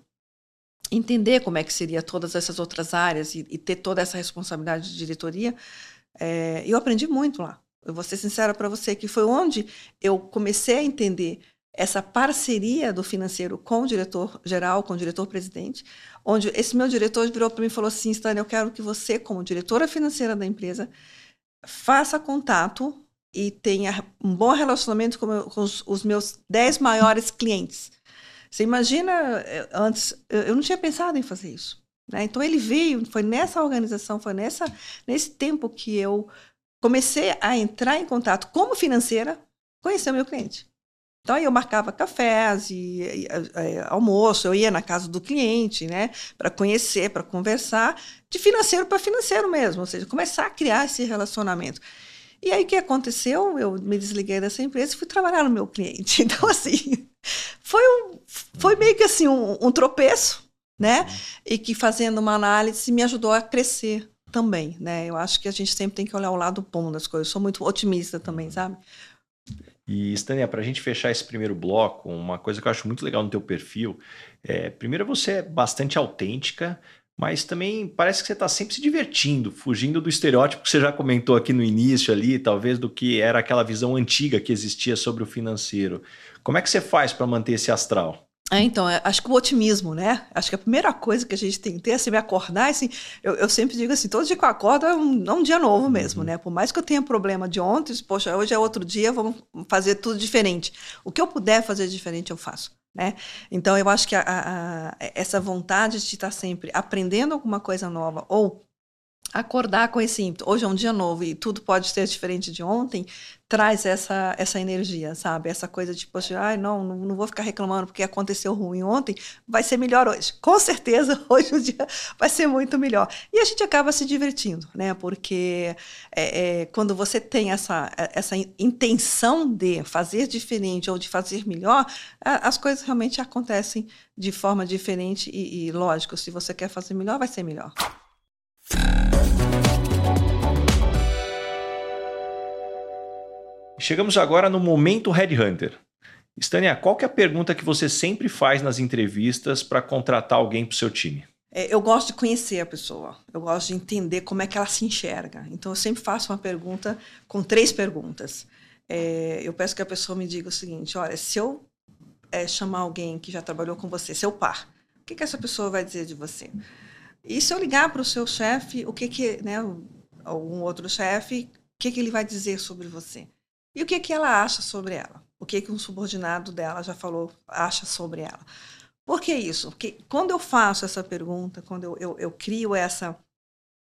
entender como é que seria todas essas outras áreas e, e ter toda essa responsabilidade de diretoria. É, eu aprendi muito lá. Eu vou ser sincera para você que foi onde eu comecei a entender essa parceria do financeiro com o diretor geral, com o diretor presidente, onde esse meu diretor virou para mim e falou assim, Stan, eu quero que você, como diretora financeira da empresa, faça contato e tenha um bom relacionamento com, meu, com os, os, meus dez maiores clientes. Você imagina, eh, antes, eu não tinha pensado em fazer isso. Né? Então, ele veio, foi nessa organização, foi nessa, nesse tempo que eu comecei a entrar em contato como financeira, conhecer o meu cliente. Então, eu marcava cafés e, e, e, é, almoço, eu ia na casa do cliente, né, para conhecer, para conversar, de financeiro para financeiro mesmo, ou seja, começar a criar esse relacionamento. E aí o que aconteceu? Eu me desliguei dessa empresa e fui trabalhar no meu cliente. Então, assim, foi, um, foi meio que assim um, um tropeço, né? E que fazendo uma análise me ajudou a crescer também, né? Eu acho que a gente sempre tem que olhar o lado bom das coisas. Eu sou muito otimista também, sabe? E, Stania, para a gente fechar esse primeiro bloco, uma coisa que eu acho muito legal no teu perfil, é, primeiro você é bastante autêntica, mas também parece que você está sempre se divertindo, fugindo do estereótipo que você já comentou aqui no início ali, talvez do que era aquela visão antiga que existia sobre o financeiro. Como é que você faz para manter esse astral? É, então, é, acho que o otimismo, né? Acho que a primeira coisa que a gente tem que ter é assim, me acordar, assim, eu, eu sempre digo assim, todo dia que eu acordo é um, é um dia novo mesmo, uhum. né? Por mais que eu tenha problema de ontem, poxa, hoje é outro dia, vamos fazer tudo diferente. O que eu puder fazer diferente, eu faço. Né? Então, eu acho que a, a, essa vontade de estar sempre aprendendo alguma coisa nova ou acordar com esse ímpeto. Hoje é um dia novo e tudo pode ser diferente de ontem, traz essa, essa energia, sabe? Essa coisa de, poxa, ai, não, não, não, vou ficar reclamando porque aconteceu ruim ontem, vai ser melhor hoje. Com certeza, hoje o dia vai ser muito melhor. E a gente acaba se divertindo, né? Porque é, é, quando você tem essa, essa intenção de fazer diferente ou de fazer melhor, as coisas realmente acontecem de forma diferente e, e lógico, se você quer fazer melhor, vai ser melhor. Chegamos agora no momento Headhunter. Stânia, qual que é a pergunta que você sempre faz nas entrevistas para contratar alguém para o seu time? É, eu gosto de conhecer a pessoa, eu gosto de entender como é que ela se enxerga. Então, eu sempre faço uma pergunta com três perguntas. É, eu peço que a pessoa me diga o seguinte: olha, se eu é, chamar alguém que já trabalhou com você, seu par, o que, que essa pessoa vai dizer de você? E se eu ligar para o seu chefe, o que que, né, algum outro chefe, o que que ele vai dizer sobre você? E o que que ela acha sobre ela? o que, que um subordinado dela já falou, acha sobre ela. Por que isso? Porque quando eu faço essa pergunta, quando eu, eu, eu crio essa,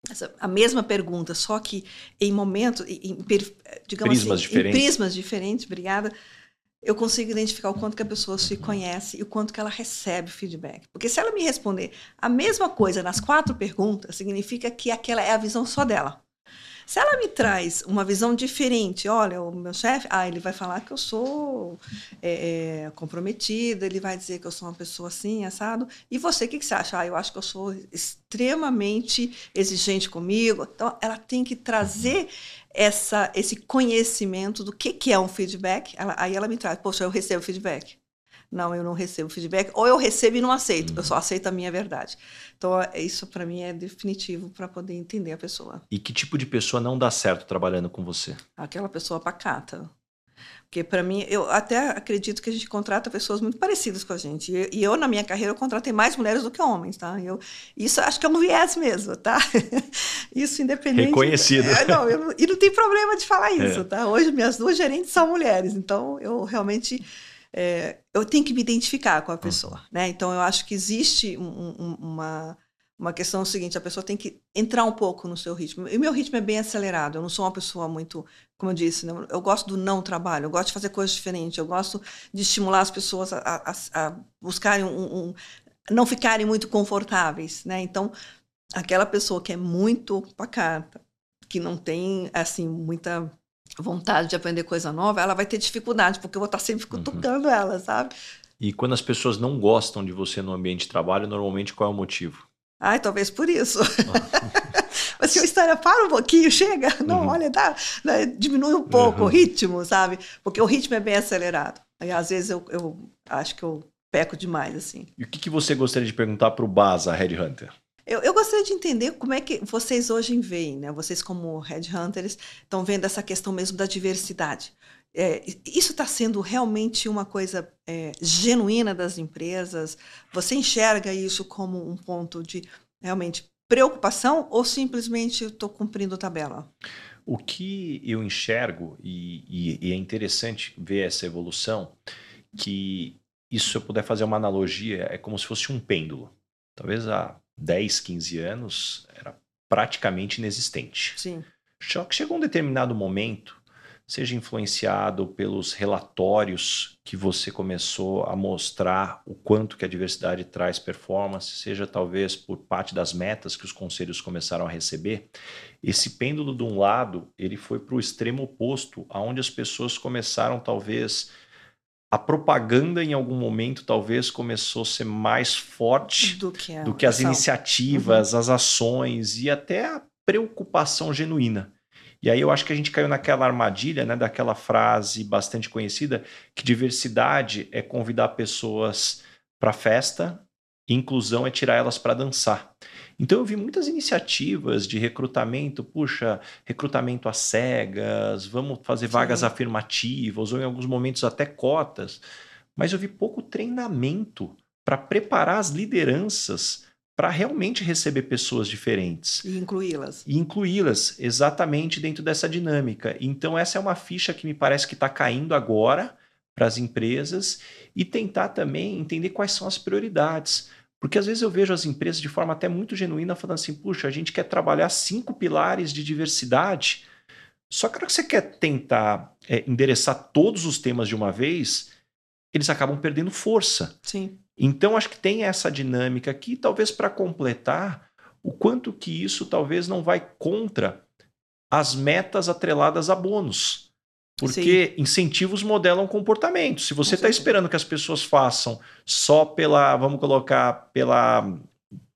essa, a mesma pergunta, só que em momentos, em, digamos prismas assim, diferentes. em prismas diferentes, obrigada, eu consigo identificar o quanto que a pessoa se conhece e o quanto que ela recebe feedback. Porque se ela me responder a mesma coisa nas quatro perguntas, significa que aquela é a visão só dela. Se ela me traz uma visão diferente, olha, o meu chefe, ah, ele vai falar que eu sou é, é, comprometida, ele vai dizer que eu sou uma pessoa assim, assado. E você, o que, que você acha? Ah, eu acho que eu sou extremamente exigente comigo. Então, ela tem que trazer essa, esse conhecimento do que, que é um feedback. Ela, aí ela me traz, poxa, eu recebo feedback. Não, eu não recebo feedback. Ou eu recebo e não aceito. Eu só uhum. aceito a minha verdade. Então, é, isso para mim é definitivo para poder entender a pessoa. E que tipo de pessoa não dá certo trabalhando com você? Aquela pessoa pacata. Porque para mim, eu até acredito que a gente contrata pessoas muito parecidas com a gente. E eu, na minha carreira, eu contratei mais mulheres do que homens, tá? Eu, isso acho que é um viés mesmo, tá? Isso independente... Reconhecido. É, não, eu, e não tem problema de falar isso, é. tá? Hoje minhas duas gerentes são mulheres, então eu realmente é, eu tenho que me identificar com a pessoa, uhum. né? Então eu acho que existe um, um, uma uma questão seguinte, a pessoa tem que entrar um pouco no seu ritmo. E meu ritmo é bem acelerado. Eu não sou uma pessoa muito, como eu disse, né? eu gosto do não trabalho. Eu gosto de fazer coisas diferentes. Eu gosto de estimular as pessoas a, a, a buscarem um, um, não ficarem muito confortáveis, né? Então, aquela pessoa que é muito pacata, que não tem assim muita vontade de aprender coisa nova, ela vai ter dificuldade, porque eu vou estar sempre uhum. cutucando uhum. ela, sabe? E quando as pessoas não gostam de você no ambiente de trabalho, normalmente qual é o motivo? Ai, talvez por isso. Mas se a história para um pouquinho, chega, não, uhum. olha, dá, né, diminui um pouco uhum. o ritmo, sabe? Porque o ritmo é bem acelerado. Aí, às vezes, eu, eu acho que eu peco demais, assim. E o que, que você gostaria de perguntar para o Baza, Headhunter? Eu, eu gostaria de entender como é que vocês hoje veem, né? Vocês como headhunters estão vendo essa questão mesmo da diversidade. É, isso está sendo realmente uma coisa é, genuína das empresas? Você enxerga isso como um ponto de realmente preocupação ou simplesmente estou cumprindo tabela? O que eu enxergo, e, e, e, é interessante ver essa evolução, que isso, se eu puder fazer uma analogia, é como se fosse um pêndulo. Talvez há 10, 15 anos, era praticamente inexistente. Sim. Só que chegou um determinado momento, seja influenciado pelos relatórios que você começou a mostrar o quanto que a diversidade traz performance, seja talvez por parte das metas que os conselhos começaram a receber, esse pêndulo de um lado, ele foi para o extremo oposto, aonde as pessoas começaram talvez a propaganda em algum momento talvez começou a ser mais forte do que, do que as iniciativas, uhum. as ações e até a preocupação genuína. E aí eu acho que a gente caiu naquela armadilha, né, daquela frase bastante conhecida que diversidade é convidar pessoas para festa, inclusão é tirar elas para dançar. Então eu vi muitas iniciativas de recrutamento, puxa, recrutamento às cegas, vamos fazer Sim. vagas afirmativas, ou em alguns momentos até cotas, mas eu vi pouco treinamento para preparar as lideranças para realmente receber pessoas diferentes. E incluí-las. E incluí-las exatamente dentro dessa dinâmica. Então, essa é uma ficha que me parece que está caindo agora para as empresas e tentar também entender quais são as prioridades. Porque às vezes eu vejo as empresas de forma até muito genuína falando assim: puxa, a gente quer trabalhar cinco pilares de diversidade. Só que na hora que você quer tentar é, endereçar todos os temas de uma vez, eles acabam perdendo força. Sim. Então acho que tem essa dinâmica aqui, talvez para completar, o quanto que isso talvez não vai contra as metas atreladas a bônus. Porque Sim. incentivos modelam comportamento. Se você está esperando que as pessoas façam só pela, vamos colocar, pela.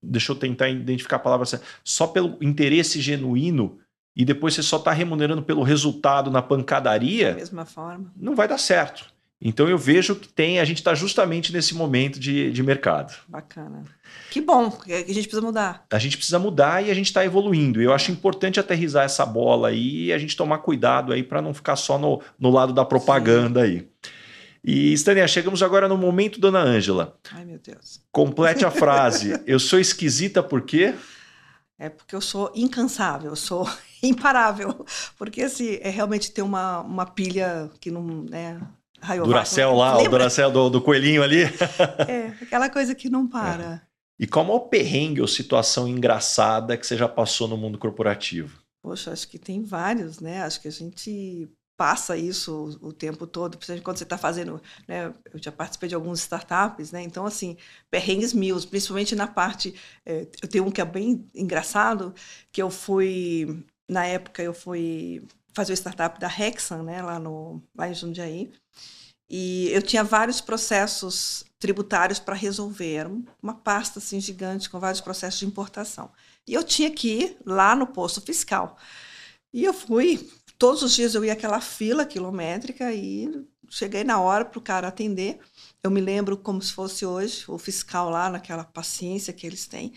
Deixa eu tentar identificar a palavra certa, só pelo interesse genuíno e depois você só está remunerando pelo resultado na pancadaria. Da mesma forma. Não vai dar certo. Então eu vejo que tem, a gente está justamente nesse momento de, de mercado. Bacana. Que bom, porque a gente precisa mudar. A gente precisa mudar e a gente está evoluindo. Eu acho importante aterrizar essa bola aí e a gente tomar cuidado aí para não ficar só no, no lado da propaganda Sim. aí. E, Stania, chegamos agora no momento, dona Ângela. Ai, meu Deus. Complete a frase. eu sou esquisita por quê? É porque eu sou incansável, eu sou imparável. Porque, assim, é realmente ter uma, uma pilha que não, né, Duracel lá, Lembra? o Duracel do, do coelhinho ali. é, aquela coisa que não para. É. E qual é o perrengue ou situação engraçada que você já passou no mundo corporativo? Poxa, acho que tem vários, né? Acho que a gente passa isso o, tempo todo, principalmente quando você está fazendo, né? Eu já participei de algumas startups, né? Então, assim, perrengues mil, principalmente na parte... É, eu tenho um que é bem engraçado, que eu fui... Na época, eu fui fazer o startup da Hexan, né? Lá, no, lá em Jundiaí. E eu tinha vários processos tributários para resolver. Uma pasta assim gigante com vários processos de importação. E eu tinha que ir lá no posto fiscal. E eu fui, todos os dias eu ia aquela fila quilométrica e cheguei na hora para o cara atender. Eu me lembro como se fosse hoje, o fiscal lá, naquela paciência que eles têm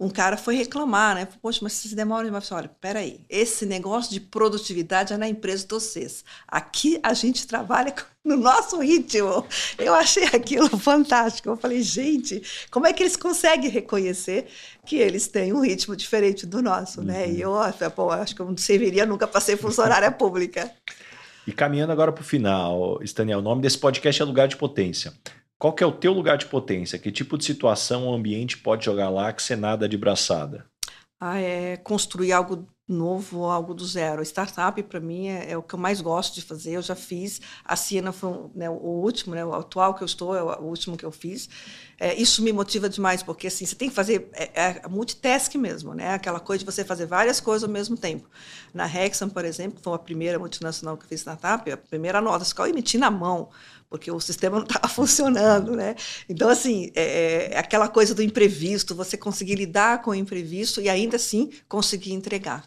um cara foi reclamar, né? Poxa, mas vocês demoram demais. Olha, peraí, esse negócio de produtividade é na empresa de vocês. Aqui a gente trabalha no nosso ritmo. Eu achei aquilo fantástico. Eu falei, gente, como é que eles conseguem reconhecer que eles têm um ritmo diferente do nosso, né? uhum. né? E eu, pô, acho que eu não serviria nunca para ser funcionária pública. E caminhando agora para o final, Staniel, o nome desse podcast é Lugar de Potência. Qual que é o teu lugar de potência? Que tipo de situação o ambiente pode jogar lá que você nada de braçada? Ah, é construir algo novo, algo do zero. Startup, para mim, é, é, o que eu mais gosto de fazer. Eu já fiz. A Siena foi né, o último, né, o atual que eu estou, é o último que eu fiz. É, isso me motiva demais, porque assim, você tem que fazer é, é multitask mesmo, né? Aquela coisa de você fazer várias coisas ao mesmo tempo. Na Hexam, por exemplo, que foi a primeira multinacional que eu fiz startup, a primeira nota fiscal eu emiti na mão porque o sistema não estava funcionando, né? Então, assim, é, é, aquela coisa do imprevisto, você conseguir lidar com o imprevisto e ainda assim conseguir entregar.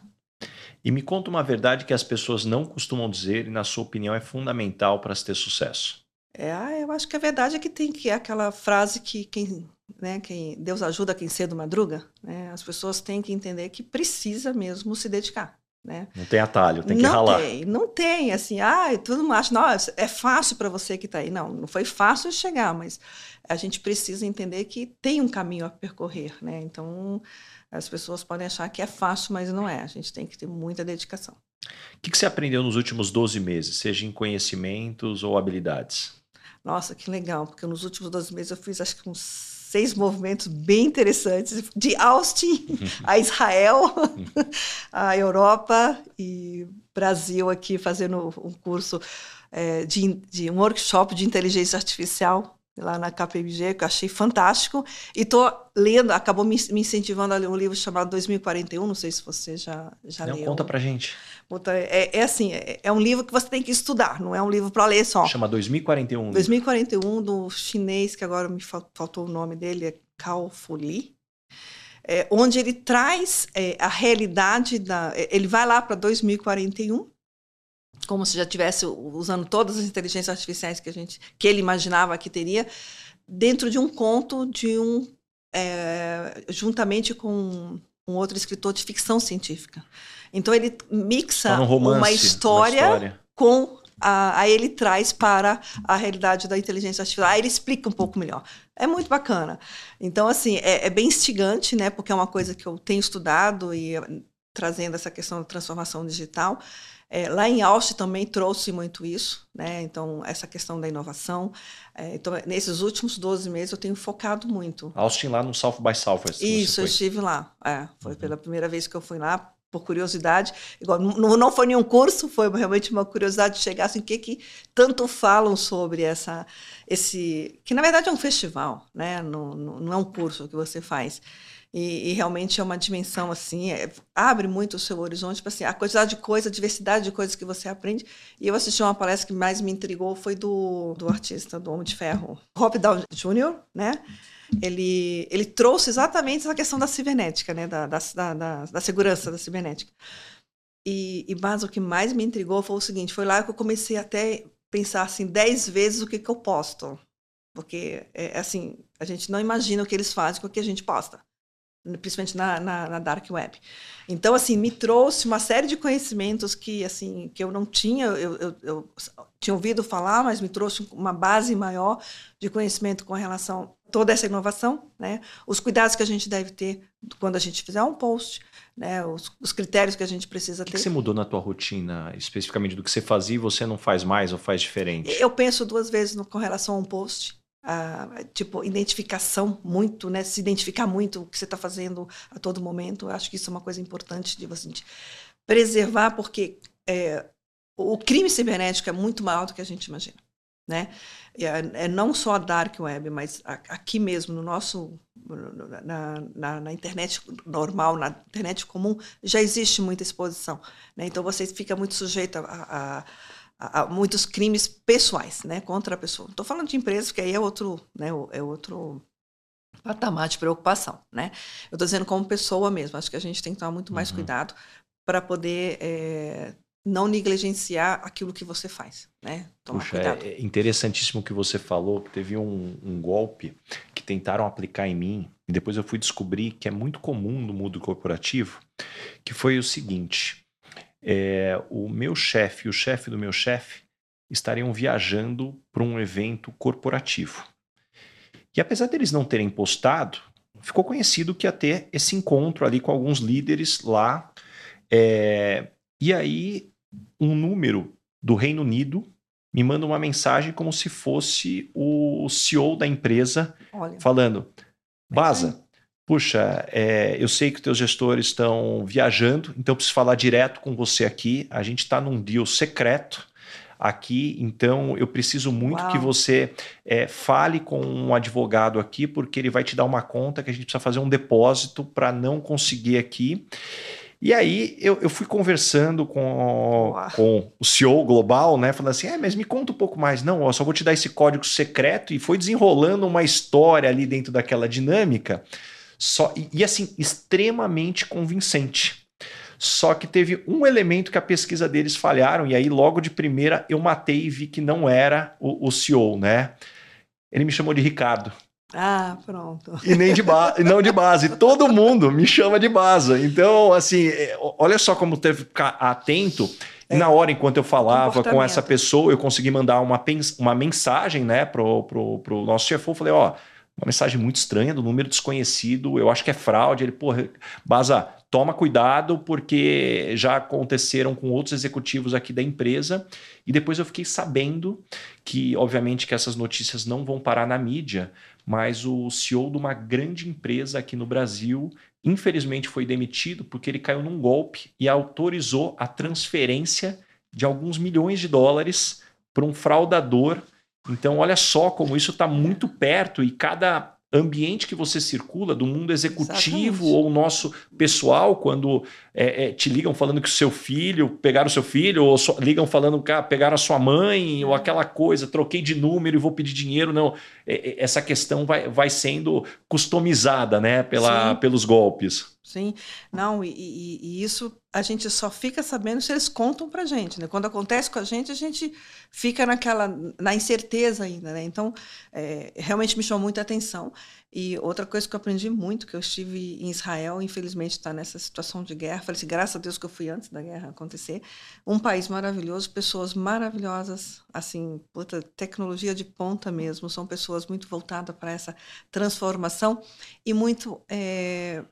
E me conta uma verdade que as pessoas não costumam dizer e, na sua opinião, é fundamental para se ter sucesso. É, ah, eu acho que a verdade é que tem que é aquela frase que quem, né, quem Deus ajuda quem cedo madruga, né? As pessoas têm que entender que precisa mesmo se dedicar. Né? Não tem atalho, tem que não ralar. Não tem, não tem, assim, ah, todo mundo acha, é fácil para você que está aí. Não, não foi fácil chegar, mas a gente precisa entender que tem um caminho a percorrer, né? Então, as pessoas podem achar que é fácil, mas não é. A gente tem que ter muita dedicação. O que, que você aprendeu nos últimos 12 meses, seja em conhecimentos ou habilidades? Nossa, que legal, porque nos últimos 12 meses eu fiz acho que uns seis movimentos bem interessantes, de Austin a Israel, a Europa e Brasil aqui fazendo um curso é, de, de um workshop de inteligência artificial lá na KPMG, que eu achei fantástico. E estou lendo, acabou me, me, incentivando a ler um livro chamado 2041, não sei se você já, já não, leu. Conta pra gente. É, é assim, é, é, um livro que você tem que estudar, não é um livro para ler só. Chama 2041. 2041, do chinês, que agora me faltou o nome dele, é Cao Fu Li. É, onde ele traz é, a realidade da. É, ele vai lá para 2041 como se já tivesse usando todas as inteligências artificiais que a gente que ele imaginava que teria dentro de um conto de um é, juntamente com um outro escritor de ficção científica então ele mixa um romance, uma, história uma história com a, a, ele traz para a realidade da inteligência artificial. Aí ele explica um pouco melhor. É muito bacana. Então, assim, é, é, bem instigante, né? Porque é uma coisa que eu tenho estudado e trazendo essa questão da transformação digital. É, lá em Austin também trouxe muito isso, né? Então, essa questão da inovação. É, então, nesses últimos 12 meses, eu tenho focado muito. Austin, lá no South by Southwest. Isso, eu estive lá. É, foi uhum. pela primeira vez que eu fui lá, por curiosidade. Igual, não, não foi nenhum curso, foi realmente uma curiosidade de chegar assim, o que, que tanto falam sobre essa, esse. que na verdade é um festival, né? não, não, não é um curso que você faz. E, e, realmente é uma dimensão assim, é, abre muito o seu horizonte, tipo assim, a quantidade de coisas, a diversidade de coisas que você aprende. E eu assisti uma palestra que mais me intrigou foi do, do artista, do Homem de Ferro, Robert Downey Jr., né? Ele, ele trouxe exatamente essa questão da cibernética, né? Da, da, da, da segurança da cibernética. E, e mas o que mais me intrigou foi o seguinte, foi lá que eu comecei até pensar assim, dez vezes o que, que eu posto. Porque, é, assim, a gente não imagina o que eles fazem com o que a gente posta. Principalmente na, na, na, dark web. Então, assim, me trouxe uma série de conhecimentos que, assim, que eu não tinha, eu, eu, eu, tinha ouvido falar, mas me trouxe uma base maior de conhecimento com relação a toda essa inovação, né? Os cuidados que a gente deve ter quando a gente fizer um post, né? Os, os critérios que a gente precisa ter. O que você mudou na tua rotina, especificamente do que você fazia e você não faz mais ou faz diferente? Eu penso duas vezes no, com relação a um post a, tipo, identificação muito, né? Se identificar muito o que você está fazendo a todo momento. Eu acho que isso é uma coisa importante de você preservar, porque é, o crime cibernético é muito maior do que a gente imagina, né? É, é não só a dark web, mas a, aqui mesmo no nosso na, na, na, internet normal, na internet comum, já existe muita exposição, né? Então você fica muito sujeito a, a a, muitos crimes pessoais, né, contra a pessoa. Estou falando de empresas, que aí é outro, né, é outro patamar de preocupação, né? Eu estou dizendo como pessoa mesmo. Acho que a gente tem que tomar muito mais uhum. cuidado para poder é, não negligenciar aquilo que você faz, né? Tomar Puxa, cuidado. é interessantíssimo o que você falou, que teve um, um, golpe que tentaram aplicar em mim, e depois eu fui descobrir que é muito comum no mundo corporativo, que foi o seguinte, é, o meu chefe e o chefe do meu chefe estariam viajando para um evento corporativo. E apesar deles não terem postado, ficou conhecido que ia ter esse encontro ali com alguns líderes lá. É, e aí, um número do Reino Unido me manda uma mensagem como se fosse o CEO da empresa Olha. falando: Baza, puxa, é, eu sei que os teus gestores estão viajando, então eu preciso falar direto com você aqui. A gente está num deal secreto aqui, então eu preciso muito Uau. que você é, fale com um advogado aqui, porque ele vai te dar uma conta que a gente precisa fazer um depósito para não conseguir aqui. E aí eu, eu fui conversando com, com o CEO global, né? Falando assim, é, mas me conta um pouco mais. Não, eu só vou te dar esse código secreto. E foi desenrolando uma história ali dentro daquela dinâmica só e, e assim, extremamente convincente. Só que teve um elemento que a pesquisa deles falharam, e aí logo de primeira eu matei e vi que não era o, o CEO, né? Ele me chamou de Ricardo. Ah, pronto. E nem de base, não de base. Todo mundo me chama de base. Então, assim, é, olha só como teve que ficar atento. É. Na hora, enquanto eu falava com essa pessoa, eu consegui mandar uma, uma mensagem, né, pro, pro, pro nosso chefe. Eu falei, ó, uma mensagem muito estranha do número desconhecido, eu acho que é fraude. Ele, porra, Baza, toma cuidado, porque já aconteceram com outros executivos aqui da empresa. E depois eu fiquei sabendo que, obviamente, que essas notícias não vão parar na mídia, mas o CEO de uma grande empresa aqui no Brasil, infelizmente, foi demitido porque ele caiu num golpe e autorizou a transferência de alguns milhões de dólares para um fraudador então, olha só como isso está muito perto e cada ambiente que você circula, do mundo executivo Exatamente. ou nosso pessoal, quando é, é, te ligam falando que o seu filho, pegaram o seu filho, ou so, ligam falando que ah, pegaram a sua mãe, ou é. aquela coisa, troquei de número e vou pedir dinheiro. Não, é, é, essa questão vai, vai sendo customizada né, pela, pelos golpes. Sim, não, e, e, e, isso a gente só fica sabendo se eles contam pra gente, né? Quando acontece com a gente, a gente fica naquela, na incerteza ainda, né? Então, é, realmente me chamou muita atenção. E outra coisa que eu aprendi muito, que eu estive em Israel, infelizmente está nessa situação de guerra, falei assim, graças a Deus que eu fui antes da guerra acontecer, um país maravilhoso, pessoas maravilhosas, assim, puta, tecnologia de ponta mesmo, são pessoas muito voltadas para essa transformação e muito... É,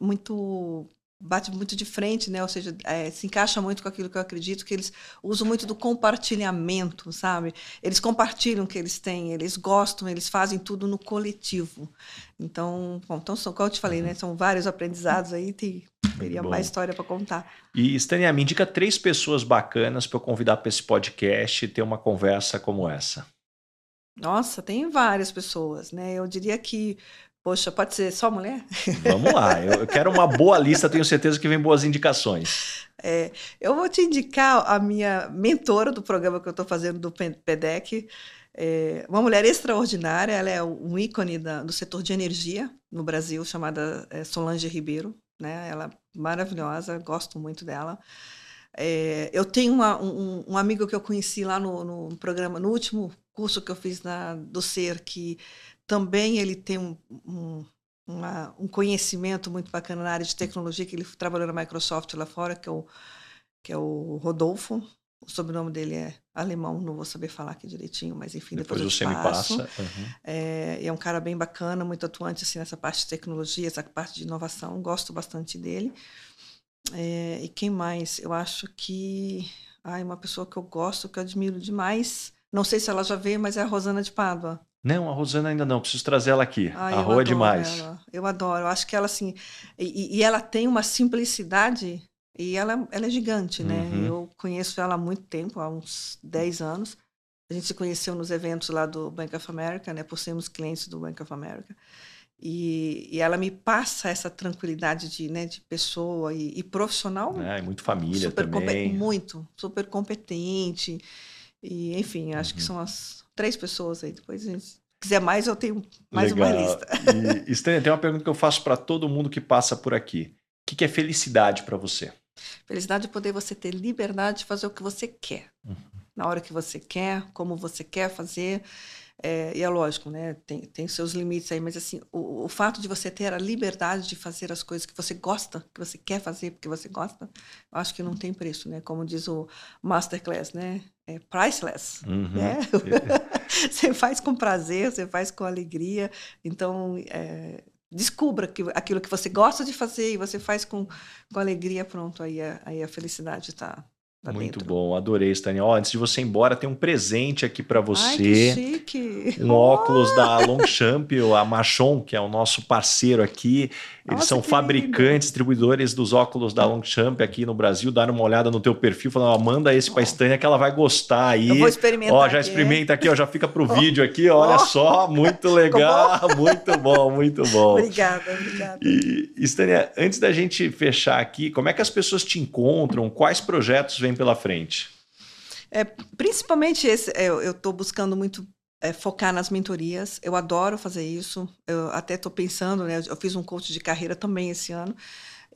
muito bate muito de frente, né? Ou seja, é, se encaixa muito com aquilo que eu acredito, que eles usam muito do compartilhamento, sabe? Eles compartilham o que eles têm, eles gostam, eles fazem tudo no coletivo. Então, bom, então são, como eu te falei, né? São vários aprendizados aí, tem, teria mais história para contar. E, Stania, me indica três pessoas bacanas para eu convidar para esse podcast e ter uma conversa como essa. Nossa, tem várias pessoas, né? Eu diria que Poxa, pode ser só mulher? Vamos lá, eu quero uma boa lista, tenho certeza que vem boas indicações. É, eu vou te indicar a minha mentora do programa que eu estou fazendo do PEDEC, é uma mulher extraordinária, ela é um ícone da, do setor de energia no Brasil, chamada é, Solange Ribeiro, né? ela é maravilhosa, gosto muito dela. É, eu tenho uma, um, um, amigo que eu conheci lá no, no, programa, no último curso que eu fiz na, do SER, que também ele tem um, um, uma, um conhecimento muito bacana na área de tecnologia, que ele trabalhou na Microsoft lá fora, que é o, que é o Rodolfo. O sobrenome dele é alemão, não vou saber falar aqui direitinho, mas enfim, depois, Depois você te me passo. passa. Uhum. É, é um cara bem bacana, muito atuante assim, nessa parte de tecnologia, essa parte de inovação. Gosto bastante dele. É, e quem mais? Eu acho que. Ai, uma pessoa que eu gosto, que eu admiro demais. Não sei se ela já veio, mas é a Rosana de Pádua. Não, a Rosana ainda não, preciso trazer ela aqui. Ai, a Rô é demais. ela. Eu adoro. Eu acho que ela, assim. E, e ela tem uma simplicidade. E ela, ela é gigante, né? Uhum. Eu conheço ela há muito tempo, há uns 10 anos. A gente se conheceu nos eventos lá do Bank of America, né? Por sermos clientes do Bank of America. E, e ela me passa essa tranquilidade de, né, de pessoa e, e profissional É, e muito família também. muito, super competente. E, enfim, acho que Uhum. são as três pessoas aí. Depois, se quiser mais, eu tenho mais Legal. uma lista. E, Stênia, tem uma pergunta que eu faço para todo mundo que passa por aqui. O que, que é felicidade para você? Felicidade é poder você ter liberdade de fazer o que você quer. Uhum. Na hora que você quer, como você quer fazer. É, e é lógico, né? Tem, tem seus limites aí, mas assim, o, o fato de você ter a liberdade de fazer as coisas que você gosta, que você quer fazer porque você gosta, eu acho que não tem preço, né? Como diz o Masterclass, né? É priceless. Uhum. né? você faz com prazer, você faz com alegria. Então, é, descubra que, aquilo que você gosta de fazer e você faz com, com alegria, pronto, aí a, aí a felicidade está tá Muito dentro. bom, adorei, Stênia. Ó, antes de você ir embora, tem um presente aqui para Ai, que você. chique! um óculos da Longchamp, a Machon, que é o nosso parceiro aqui. Eles Nossa, são fabricantes, distribuidores dos óculos da Longchamp aqui no Brasil. Deram uma olhada no teu perfil, falando, ó, manda esse para Ó. Stânia que ela vai gostar aí. Eu vou experimentar. Ó, já aqui. experimenta aqui, ó, já fica pro vídeo aqui, olha só, muito legal, muito bom, muito bom. Obrigada, obrigada. E, e, Stânia, antes da gente fechar aqui, como é que as pessoas te encontram? Quais projetos vêm pela frente? É, principalmente esse, é, eu estou buscando muito é, focar nas mentorias. Eu adoro fazer isso. Eu até estou pensando, né? Eu fiz um coach de carreira também esse ano,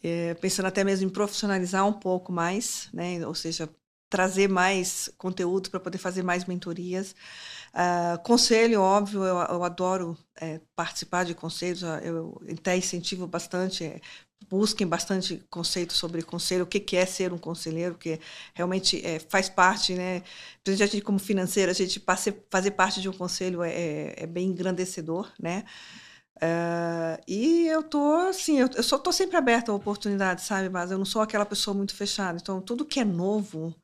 é, pensando até mesmo em profissionalizar um pouco mais, né? Ou seja, trazer mais conteúdo para poder fazer mais mentorias. Ah, conselho, óbvio, eu, eu adoro é, participar de conselhos, ah, eu até incentivo bastante, é, busquem bastante conceito sobre conselho, o que, que é ser um conselheiro, porque realmente é, faz parte, né? A gente, como financeira, a gente passe, fazer parte de um conselho é, é, é bem engrandecedor, né? Ah, e eu tô assim, eu, eu só tô sempre aberta a oportunidades, sabe? Mas eu não sou aquela pessoa muito fechada. Então, tudo que é novo,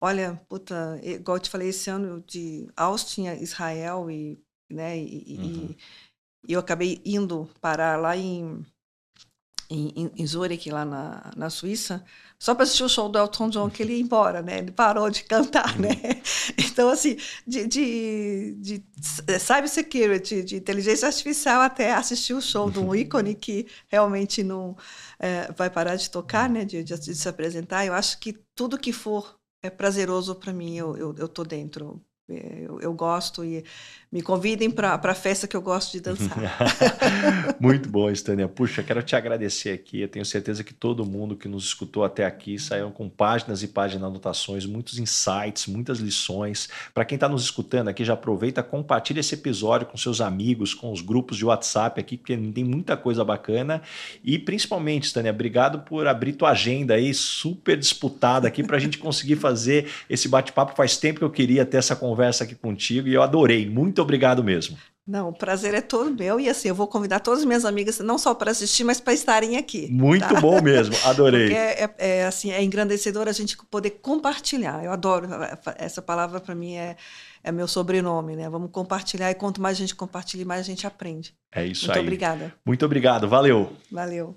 olha, puta, igual eu te falei esse ano de Austin Israel e, né, e, e- Uhum. e eu acabei indo parar lá em em, em- Zurich, lá na, na Suíça, só para assistir o show do Elton John, que ele ia embora, né? Ele parou de cantar, né? Então, assim, de, de, de cybersecurity, de inteligência artificial, até assistir o show de um ícone que realmente não eh, vai parar de tocar, né? De, de, de se apresentar. Eu acho que tudo que for é prazeroso para mim, eu, eu, eu tô dentro. Eh, Eu, eu gosto e me convidem para a festa que eu gosto de dançar. Muito bom, Stânia. Puxa, quero te agradecer aqui. Eu tenho certeza que todo mundo que nos escutou até aqui saiu com páginas e páginas de anotações, muitos insights, muitas lições. Para quem está nos escutando aqui, já aproveita, compartilha esse episódio com seus amigos, com os grupos de WhatsApp aqui, porque tem muita coisa bacana. E principalmente, Stânia, obrigado por abrir tua agenda aí, super disputada aqui, para a gente conseguir fazer esse bate-papo. Faz tempo que eu queria ter essa conversa aqui contigo e eu adorei. Muito obrigado mesmo. Não, o prazer é todo meu e assim, eu vou convidar todas as minhas amigas, não só para assistir, mas para estarem aqui. Muito tá? bom mesmo, adorei. É, é- é, assim, é engrandecedor a gente poder compartilhar. Eu adoro essa palavra para mim é, é meu sobrenome, né? Vamos compartilhar e quanto mais a gente compartilha, mais a gente aprende. É isso Muito aí. obrigada. Muito obrigado, valeu. Valeu.